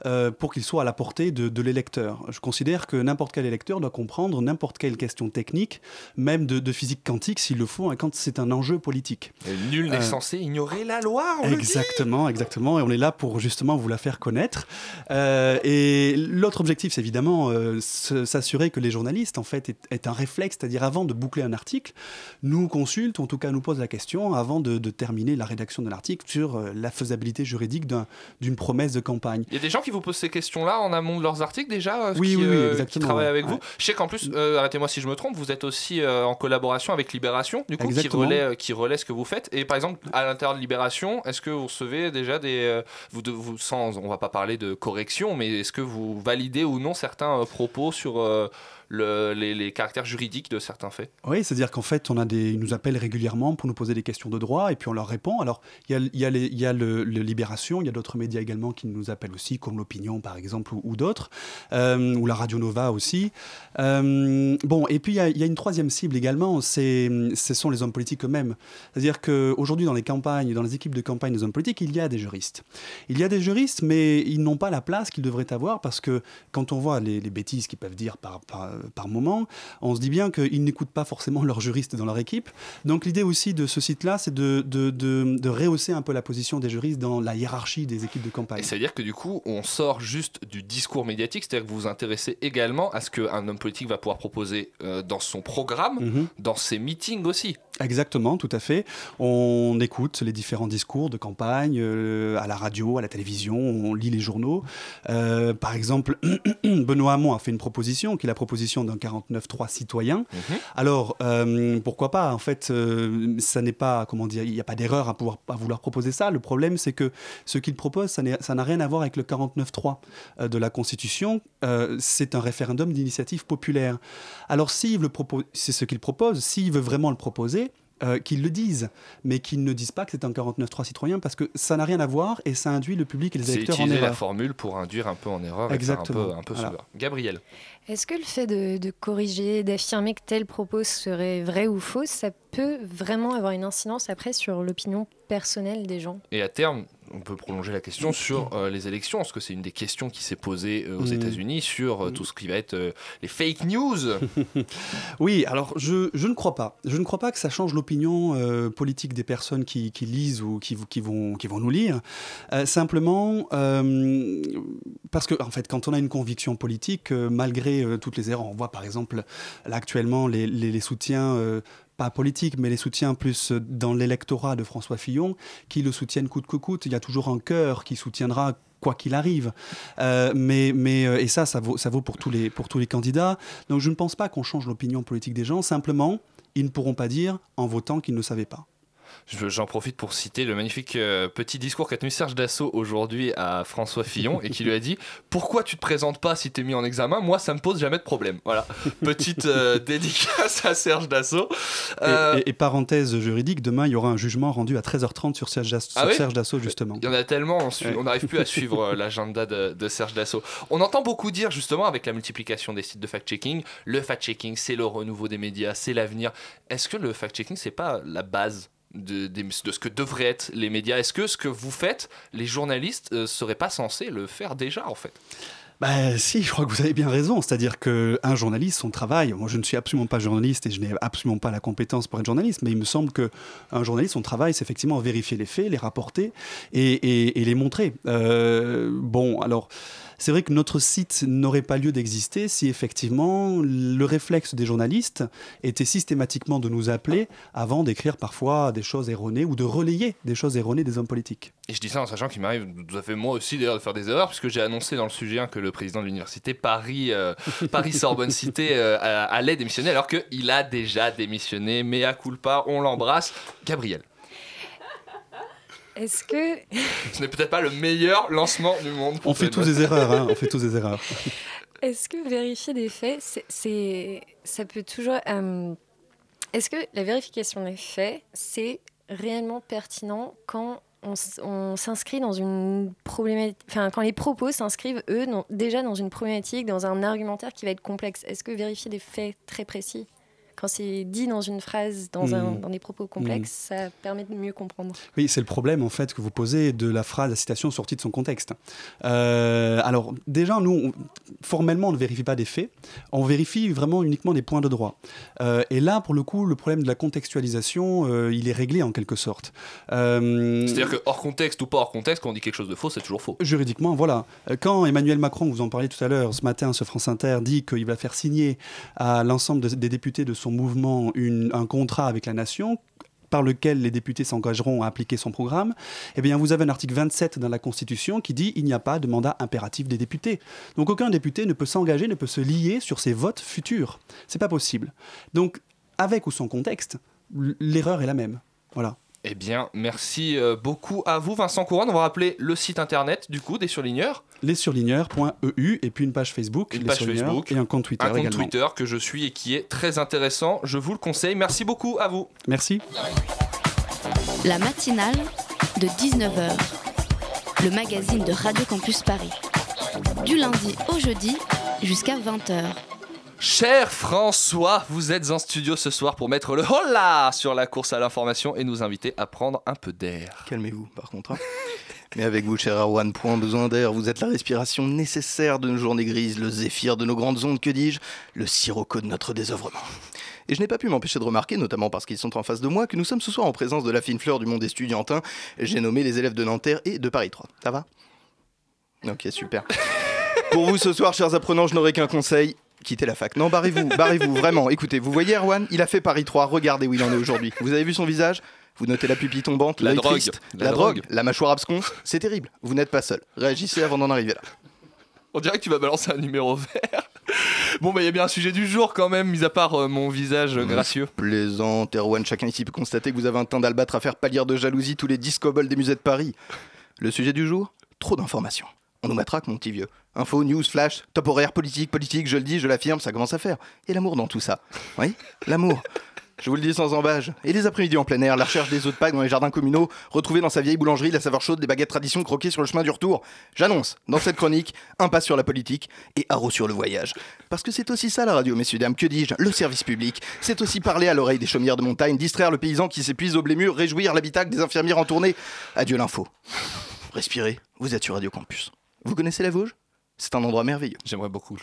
euh, pour qu'il soit à la portée de, de l'électeur. Je considère que n'importe quel électeur doit comprendre n'importe quelle question technique, même de, de physique quantique s'il le faut, hein, quand c'est un enjeu politique. Et Nul n'est Euh, censé ignorer la loi, on le dit Exactement, exactement. Et on est là pour justement vous la faire connaître. Et l'autre objectif, c'est évidemment s'assurer que les journalistes, en fait, est un réflexe, c'est-à-dire avant de boucler un article, nous consultent, ou en tout cas nous posent la question avant de, de terminer la rédaction de l'article sur euh, la faisabilité juridique d'un- d'une promesse de campagne. Il y a des gens qui vous posent ces questions-là en amont de leurs articles déjà euh, Oui, qui, oui, oui, euh, qui exactement, travaillent ouais. avec vous. Je sais qu'en plus, euh, arrêtez-moi si je me trompe, vous êtes aussi en collaboration avec Libération, du coup, qui relaie, qui relaie ce que vous faites. Et par exemple, à l'intérieur de Libération, est-ce que vous recevez déjà des. vous, de- vous, sans, on va pas parler de correction, mais est-ce que vous validez ou non certains propos sur euh, le- les, caractères juridiques de certains faits Oui, c'est-à-dire qu'en fait, on a des, ils nous appellent régulièrement pour nous poser des questions de droit et puis on leur répond. Alors, il y a, y a, y a le, Libération, il y a d'autres médias également qui nous appellent aussi, comme l'Opinion par exemple, ou, d'autres, euh, ou la Radio Nova aussi. Euh, bon, et puis il y, a, une troisième cible également, ce sont les hommes politiques eux-mêmes. C'est-à-dire qu'aujourd'hui, dans les campagnes, dans les équipes de campagne des hommes politiques, il y a des juristes. Il y a des juristes, mais ils n'ont pas la place qu'ils devraient avoir parce que quand on voit les, bêtises qu'ils peuvent dire par, par moment, on se dit bien qu'ils n'écoutent pas forcément leurs juristes dans leur équipe. Donc l'idée aussi de ce site-là, c'est de, de, de, de rehausser un peu la position des juristes dans la hiérarchie des équipes de campagne. Et ça veut dire que du coup, on sort juste du discours médiatique, c'est-à-dire que vous vous intéressez également à ce qu'un homme politique va pouvoir proposer euh, dans son programme, Mhm. dans ses meetings aussi. Exactement, tout à fait. On écoute les différents discours de campagne euh, à la radio, à la télévision, on lit les journaux. Euh, par exemple, Benoît Hamon a fait une proposition, qui est la proposition d'un 49.3 citoyen. Alors, euh, pourquoi pas En fait, euh, ça n'est pas, comment dire, il n'y a pas d'erreur à, pouvoir, à vouloir proposer ça. Le problème, c'est que ce qu'il propose, ça n'a rien à voir avec le 49.3 euh, de la Constitution. Euh, c'est un référendum d'initiative populaire. Alors, s'il le propose, c'est ce qu'il propose, s'il veut vraiment le proposer, euh, qu'ils le disent, mais qu'ils ne disent pas que c'est un 49.3 citoyen parce que ça n'a rien à voir et ça induit le public et les C'est électeurs en utiliser la erreur. formule pour induire un peu en erreur et faire un peu, Exactement. un peu Voilà. sauveur. Gabriel. Est-ce que le fait de, de corriger, d'affirmer que tel propos serait vrai ou faux, ça peut vraiment avoir une incidence après sur l'opinion personnelle des gens? Et à terme, on peut prolonger la question sur euh, les élections, parce que c'est une des questions qui s'est posée euh, aux Mm. États-Unis sur euh, tout ce qui va être les fake news. Oui, alors je, je ne crois pas. Je ne crois pas que ça change l'opinion politique des personnes qui, qui lisent ou qui, qui, vont, qui vont nous lire. Simplement, parce que en fait, quand on a une conviction politique, malgré toutes les erreurs, on voit par exemple là actuellement les, les, les soutiens. Pas politiques, mais les soutiens plus euh, dans l'électorat de François Fillon, qui le soutiennent coûte que coûte. Il y a toujours un cœur qui soutiendra quoi qu'il arrive. Euh, mais, mais, euh, et ça, ça vaut, ça vaut pour, tous les, pour tous les candidats. Donc je ne pense pas qu'on change l'opinion politique des gens. Simplement, ils ne pourront pas dire en votant qu'ils ne savaient pas. Je- J'en profite pour citer le magnifique euh, petit discours qu'a tenu Serge Dassault aujourd'hui à François Fillon et qui lui a dit Pourquoi tu te présentes pas si t'es mis en examen? Moi, ça me pose jamais de problème. Voilà, petite euh, dédicace à Serge Dassault. Et- Euh, Et, et parenthèse juridique, demain, il y aura un jugement rendu à 13h30 sur Serge, Dass- Ah sur oui Serge Dassault, justement. Il y en a tellement, on n'arrive plus à suivre l'agenda de, de Serge Dassault. On entend beaucoup dire justement avec la multiplication des sites de fact-checking, le fact-checking c'est le renouveau des médias, c'est l'avenir. Est-ce que le fact-checking c'est pas la base? De, ce que devraient être les médias Est-ce que ce que vous faites, les journalistes, euh, seraient pas censés le faire déjà en fait? Bah si, je crois que vous avez bien raison. C'est-à-dire qu'un journaliste, son travail, moi je ne suis absolument pas journaliste et je n'ai absolument pas la compétence pour être journaliste, mais il me semble qu'un journaliste, son travail, c'est effectivement vérifier les faits, les rapporter et les montrer. Euh, bon, alors... C'est vrai que notre site n'aurait pas lieu d'exister si effectivement le réflexe des journalistes était systématiquement de nous appeler avant d'écrire parfois des choses erronées ou de relayer des choses erronées des hommes politiques. Et je dis ça en sachant qu'il m'arrive tout à fait moi aussi d'ailleurs de faire des erreurs, puisque j'ai annoncé dans le sujet que le président de l'université Paris, euh, Paris Sorbonne Cité euh, allait démissionner, alors qu'il a déjà démissionné. Mais à culpa, on l'embrasse. Gabriel, Est-ce que, ce n'est peut-être pas le meilleur lancement du monde. pour On fait tous des erreurs, hein, on fait tous des erreurs. est-ce que vérifier des faits, c'est, ça peut toujours. euh, est-ce que la vérification des faits, c'est réellement pertinent quand on, s'inscrit dans une problématique, enfin quand les propos s'inscrivent eux dans- déjà dans une problématique, dans un argumentaire qui va être complexe? Est-ce que vérifier des faits très précis, quand c'est dit dans une phrase, dans, un, Mm. dans des propos complexes, ça permet de mieux comprendre Oui, c'est le problème en fait que vous posez de la phrase, la citation sortie de son contexte. Euh, alors déjà, nous, on- formellement, on ne vérifie pas des faits, on vérifie vraiment uniquement des points de droit. Euh, et là, pour le coup, le problème de la contextualisation, euh, il est réglé en quelque sorte. Euh, C'est-à-dire que hors contexte ou pas hors contexte, quand on dit quelque chose de faux, c'est toujours faux. Juridiquement, voilà. Quand Emmanuel Macron, vous en parliez tout à l'heure, ce matin sur France Inter, dit qu'il va faire signer à l'ensemble de- des députés de son mouvement un contrat avec la nation, par lequel les députés s'engageront à appliquer son programme, eh bien, vous avez un article 27 dans la Constitution qui dit il n'y a pas de mandat impératif des députés. Donc, aucun député ne peut s'engager, ne peut se lier sur ses votes futurs. C'est pas possible. Donc, avec ou sans contexte, l'erreur est la même. Voilà. Eh bien, merci euh, beaucoup à vous, Vincent Couronne. On va rappeler le site internet du coup des surligneurs. Lessurligneurs.eu et puis une page Facebook, Une Les page Facebook, et un compte Twitter un compte également. Twitter que je suis et qui est très intéressant. Je vous le conseille. Merci beaucoup à vous. Merci. La matinale de 19h, le magazine de Radio Campus Paris. Du lundi au jeudi jusqu'à 20h. Cher François, vous êtes en studio ce soir pour mettre le hola sur la course à l'information et nous inviter à prendre un peu d'air. Calmez-vous, par contre. hein. Mais avec vous, cher Erwan, point besoin d'air. Vous êtes la respiration nécessaire de nos journées grises, le zéphyr de nos grandes ondes, que dis-je, le sirocco de notre désœuvrement. Et je n'ai pas pu m'empêcher de remarquer, notamment parce qu'ils sont en face de moi, que nous sommes ce soir en présence de la fine fleur du monde estudiantin. J'ai nommé les élèves de Nanterre et de Paris 3. Ça va? Ok, super. Pour vous ce soir, chers apprenants, je n'aurai qu'un conseil. Quittez la fac. Non, barrez-vous, barrez-vous, vraiment. Écoutez, vous voyez Erwan Il a fait Paris 3, regardez où il en est aujourd'hui. Vous avez vu son visage Vous notez la pupille tombante, La drogue, triste, la la, drogue. drogue, la mâchoire absconce. C'est terrible. Vous n'êtes pas seul. Réagissez avant d'en arriver là. On dirait que tu vas balancer un numéro vert. Bon, bah, il y a bien un sujet du jour quand même, mis à part euh, mon visage euh, gracieux. Plaisant, Erwan, chacun ici peut constater que vous avez un teint d'albâtre à faire pâlir de jalousie tous les discoboles des musées de Paris. Le sujet du jour Trop d'informations. On nous matraque, mon petit vieux. Info, news, flash, top horaire, politique, politique, je le dis, je l'affirme, ça commence à faire. Et l'amour dans tout ça. Oui, l'amour. Je vous le dis sans embâche. Et les après-midi en plein air, la recherche des œufs de Pâques dans les jardins communaux, retrouver dans sa vieille boulangerie la saveur chaude des baguettes tradition croquées sur le chemin du retour. J'annonce, dans cette chronique, un pas sur la politique et haro sur le voyage. Parce que c'est aussi ça la radio, messieurs, dames, que dis-je, le service public. C'est aussi parler à l'oreille des chaumières de montagne, distraire le paysan qui s'épuise au blé mûr, réjouir l'habitacle des infirmières en tournée. Adieu l'info. Respirez, vous êtes sur Radio Campus. Vous connaissez la Vosges? C'est un endroit merveilleux. J'aimerais beaucoup.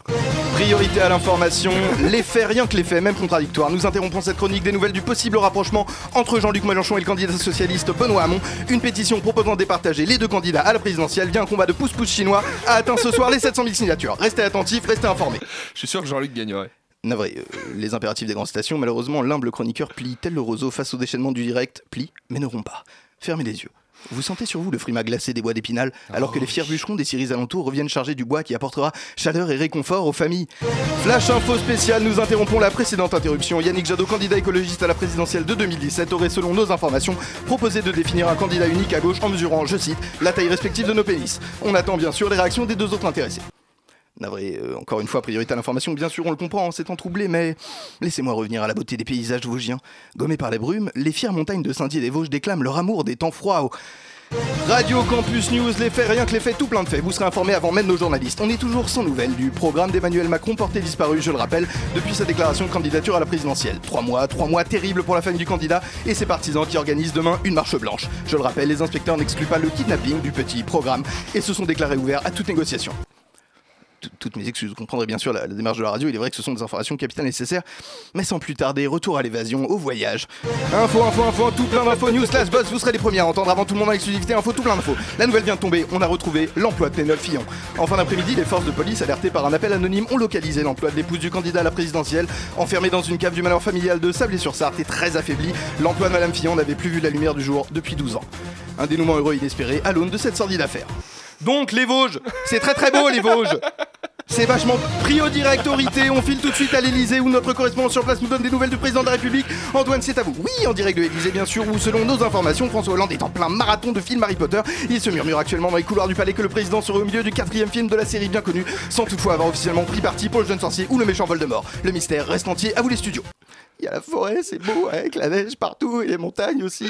Priorité à l'information, les faits, rien que les faits, même contradictoires. Nous interrompons cette chronique des nouvelles du possible rapprochement entre Jean-Luc Mélenchon et le candidat socialiste Benoît Hamon. Une pétition proposant de départager les deux candidats à la présidentielle via un combat de pouce-pouce chinois a atteint ce soir les 700 000 signatures. Restez attentifs, restez informés. Je suis sûr que Jean-Luc gagnerait. Navré, euh, les impératifs des grandes stations, malheureusement, l'humble chroniqueur plie tel le roseau face au déchaînement du direct, plie, mais ne rompt pas. Fermez les yeux. Vous sentez sur vous le frimas glacé des bois d'épinal, alors que les fiers bûcherons des scieries alentours reviennent charger du bois qui apportera chaleur et réconfort aux familles. Flash info spécial, nous interrompons la précédente interruption. Yannick Jadot, candidat écologiste à la présidentielle de 2017, aurait, selon nos informations, proposé de définir un candidat unique à gauche en mesurant, je cite, la taille respective de nos pénis. On attend bien sûr les réactions des deux autres intéressés. Navré, euh, encore une fois, priorité à l'information, bien sûr, on le comprend, en ces temps troublés, mais laissez-moi revenir à la beauté des paysages vosgiens. Gommés par les brumes, les fières montagnes de Saint-Dié des Vosges déclament leur amour des temps froids. au- Radio Campus News, les faits, rien que les faits, tout plein de faits. Vous serez informés avant même nos journalistes. On est toujours sans nouvelles du programme d'Emmanuel Macron porté disparu, je le rappelle, depuis sa déclaration de candidature à la présidentielle. Trois mois, trois mois terribles pour la famille du candidat et ses partisans qui organisent demain une marche blanche. Je le rappelle, les inspecteurs n'excluent pas le kidnapping du petit programme et se sont déclarés ouverts à toute négociation toutes mes excuses. Vous comprendrez bien sûr la, démarche de la radio. Il est vrai que ce sont des informations capitales nécessaires. Mais sans plus tarder, retour à l'évasion, au voyage. Info, info, info, tout plein d'infos, news, slash buzz. Vous serez les premiers à entendre avant tout le monde en exclusivité. Info, tout plein d'infos. La nouvelle vient de tomber. On a retrouvé l'emploi de Pénol Fillon. En fin d'après-midi, les forces de police, alertées par un appel anonyme, ont localisé l'emploi de l'épouse du candidat à la présidentielle. Enfermée dans une cave du malheur familial de Sablé-sur-Sarthe et très affaiblie, l'emploi de Madame Fillon n'avait plus vu la lumière du jour depuis 12 ans. Un dénouement heureux inespéré à l'aune de cette sordide affaire. Donc, les Vosges, c'est très très beau, les Vosges. C'est vachement pris au direct. On file tout de suite à l'Elysée où notre correspondant sur place nous donne des nouvelles du président de la République. Antoine, c'est à vous. Oui, en direct de l'Elysée, bien sûr, où selon nos informations, François Hollande est en plein marathon de films Harry Potter. Il se murmure actuellement dans les couloirs du palais que le président serait au milieu du quatrième film de la série bien connue, sans toutefois avoir officiellement pris parti pour le jeune sorcier ou le méchant Voldemort. Le mystère reste entier. À vous les studios. Il y a la forêt, c'est beau, avec la neige partout et les montagnes aussi.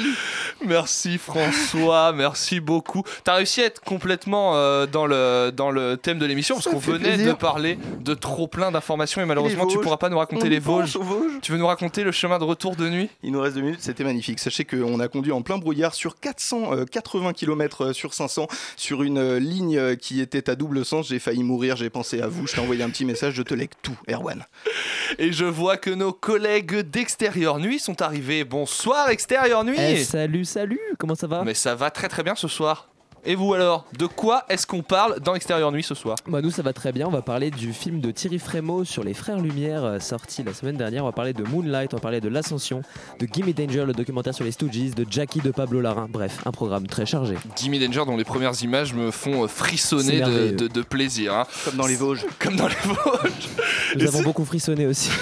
Merci François, merci beaucoup. T'as réussi à être complètement euh, dans, le, dans le thème de l'émission parce qu'on venait plaisir. de parler de trop plein d'informations et malheureusement tu pourras pas nous raconter On les Vosges. Vosges. Tu veux nous raconter le chemin de retour de nuit? Il nous reste deux minutes, c'était magnifique. Sachez qu'on a conduit en plein brouillard sur 480 km euh, sur 500 sur une euh, ligne euh, qui était à double sens. J'ai failli mourir, j'ai pensé à vous, je t'ai envoyé un petit message, je te lègue tout, Erwan. Et je vois que nos collègues d'Extérieur Nuit sont arrivés. Bonsoir Extérieur Nuit Eh, salut, salut, comment ça va? Mais ça va très très bien ce soir. Et vous alors De quoi est-ce qu'on parle dans Extérieur Nuit ce soir? Bah nous ça va très bien, on va parler du film de Thierry Frémaux sur les Frères Lumière euh, sorti la semaine dernière, on va parler de Moonlight, on va parler de l'Ascension, de Gimme Danger, le documentaire sur les Stooges, de Jackie de Pablo Larrain, bref, un programme très chargé. Jimmy Danger dont les premières images me font euh, frissonner de, merveilleux. de- de plaisir. hein. Comme dans les Vosges. Comme dans les Vosges. Nous Et avons beaucoup frissonné aussi.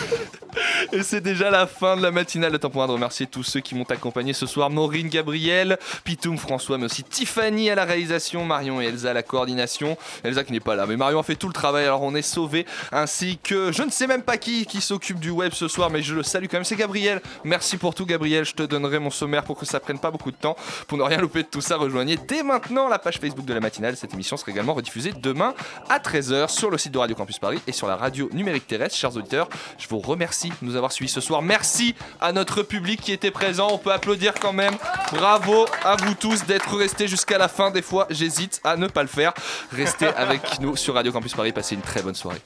Et c'est déjà la fin de la matinale. Le temps pour moi de remercier tous ceux qui m'ont accompagné ce soir. Maureen, Gabriel, Pitoum, François, mais aussi Tiffany à la réalisation, Marion et Elsa à la coordination. Elsa qui n'est pas là, mais Marion a fait tout le travail, alors on est sauvés. Ainsi que je ne sais même pas qui qui s'occupe du web ce soir, mais je le salue quand même. C'est Gabriel. Merci pour tout, Gabriel. Je te donnerai mon sommaire pour que ça prenne pas beaucoup de temps. Pour ne rien louper de tout ça, rejoignez dès maintenant la page Facebook de la matinale. Cette émission sera également rediffusée demain à 13h sur le site de Radio Campus Paris et sur la radio numérique terrestre. Chers auditeurs, je vous remercie nous avoir suivis ce soir. Merci à notre public qui était présent. On peut applaudir quand même. Bravo à vous tous d'être restés jusqu'à la fin. Des fois, j'hésite à ne pas le faire. Restez avec nous sur Radio Campus Paris. Passez une très bonne soirée.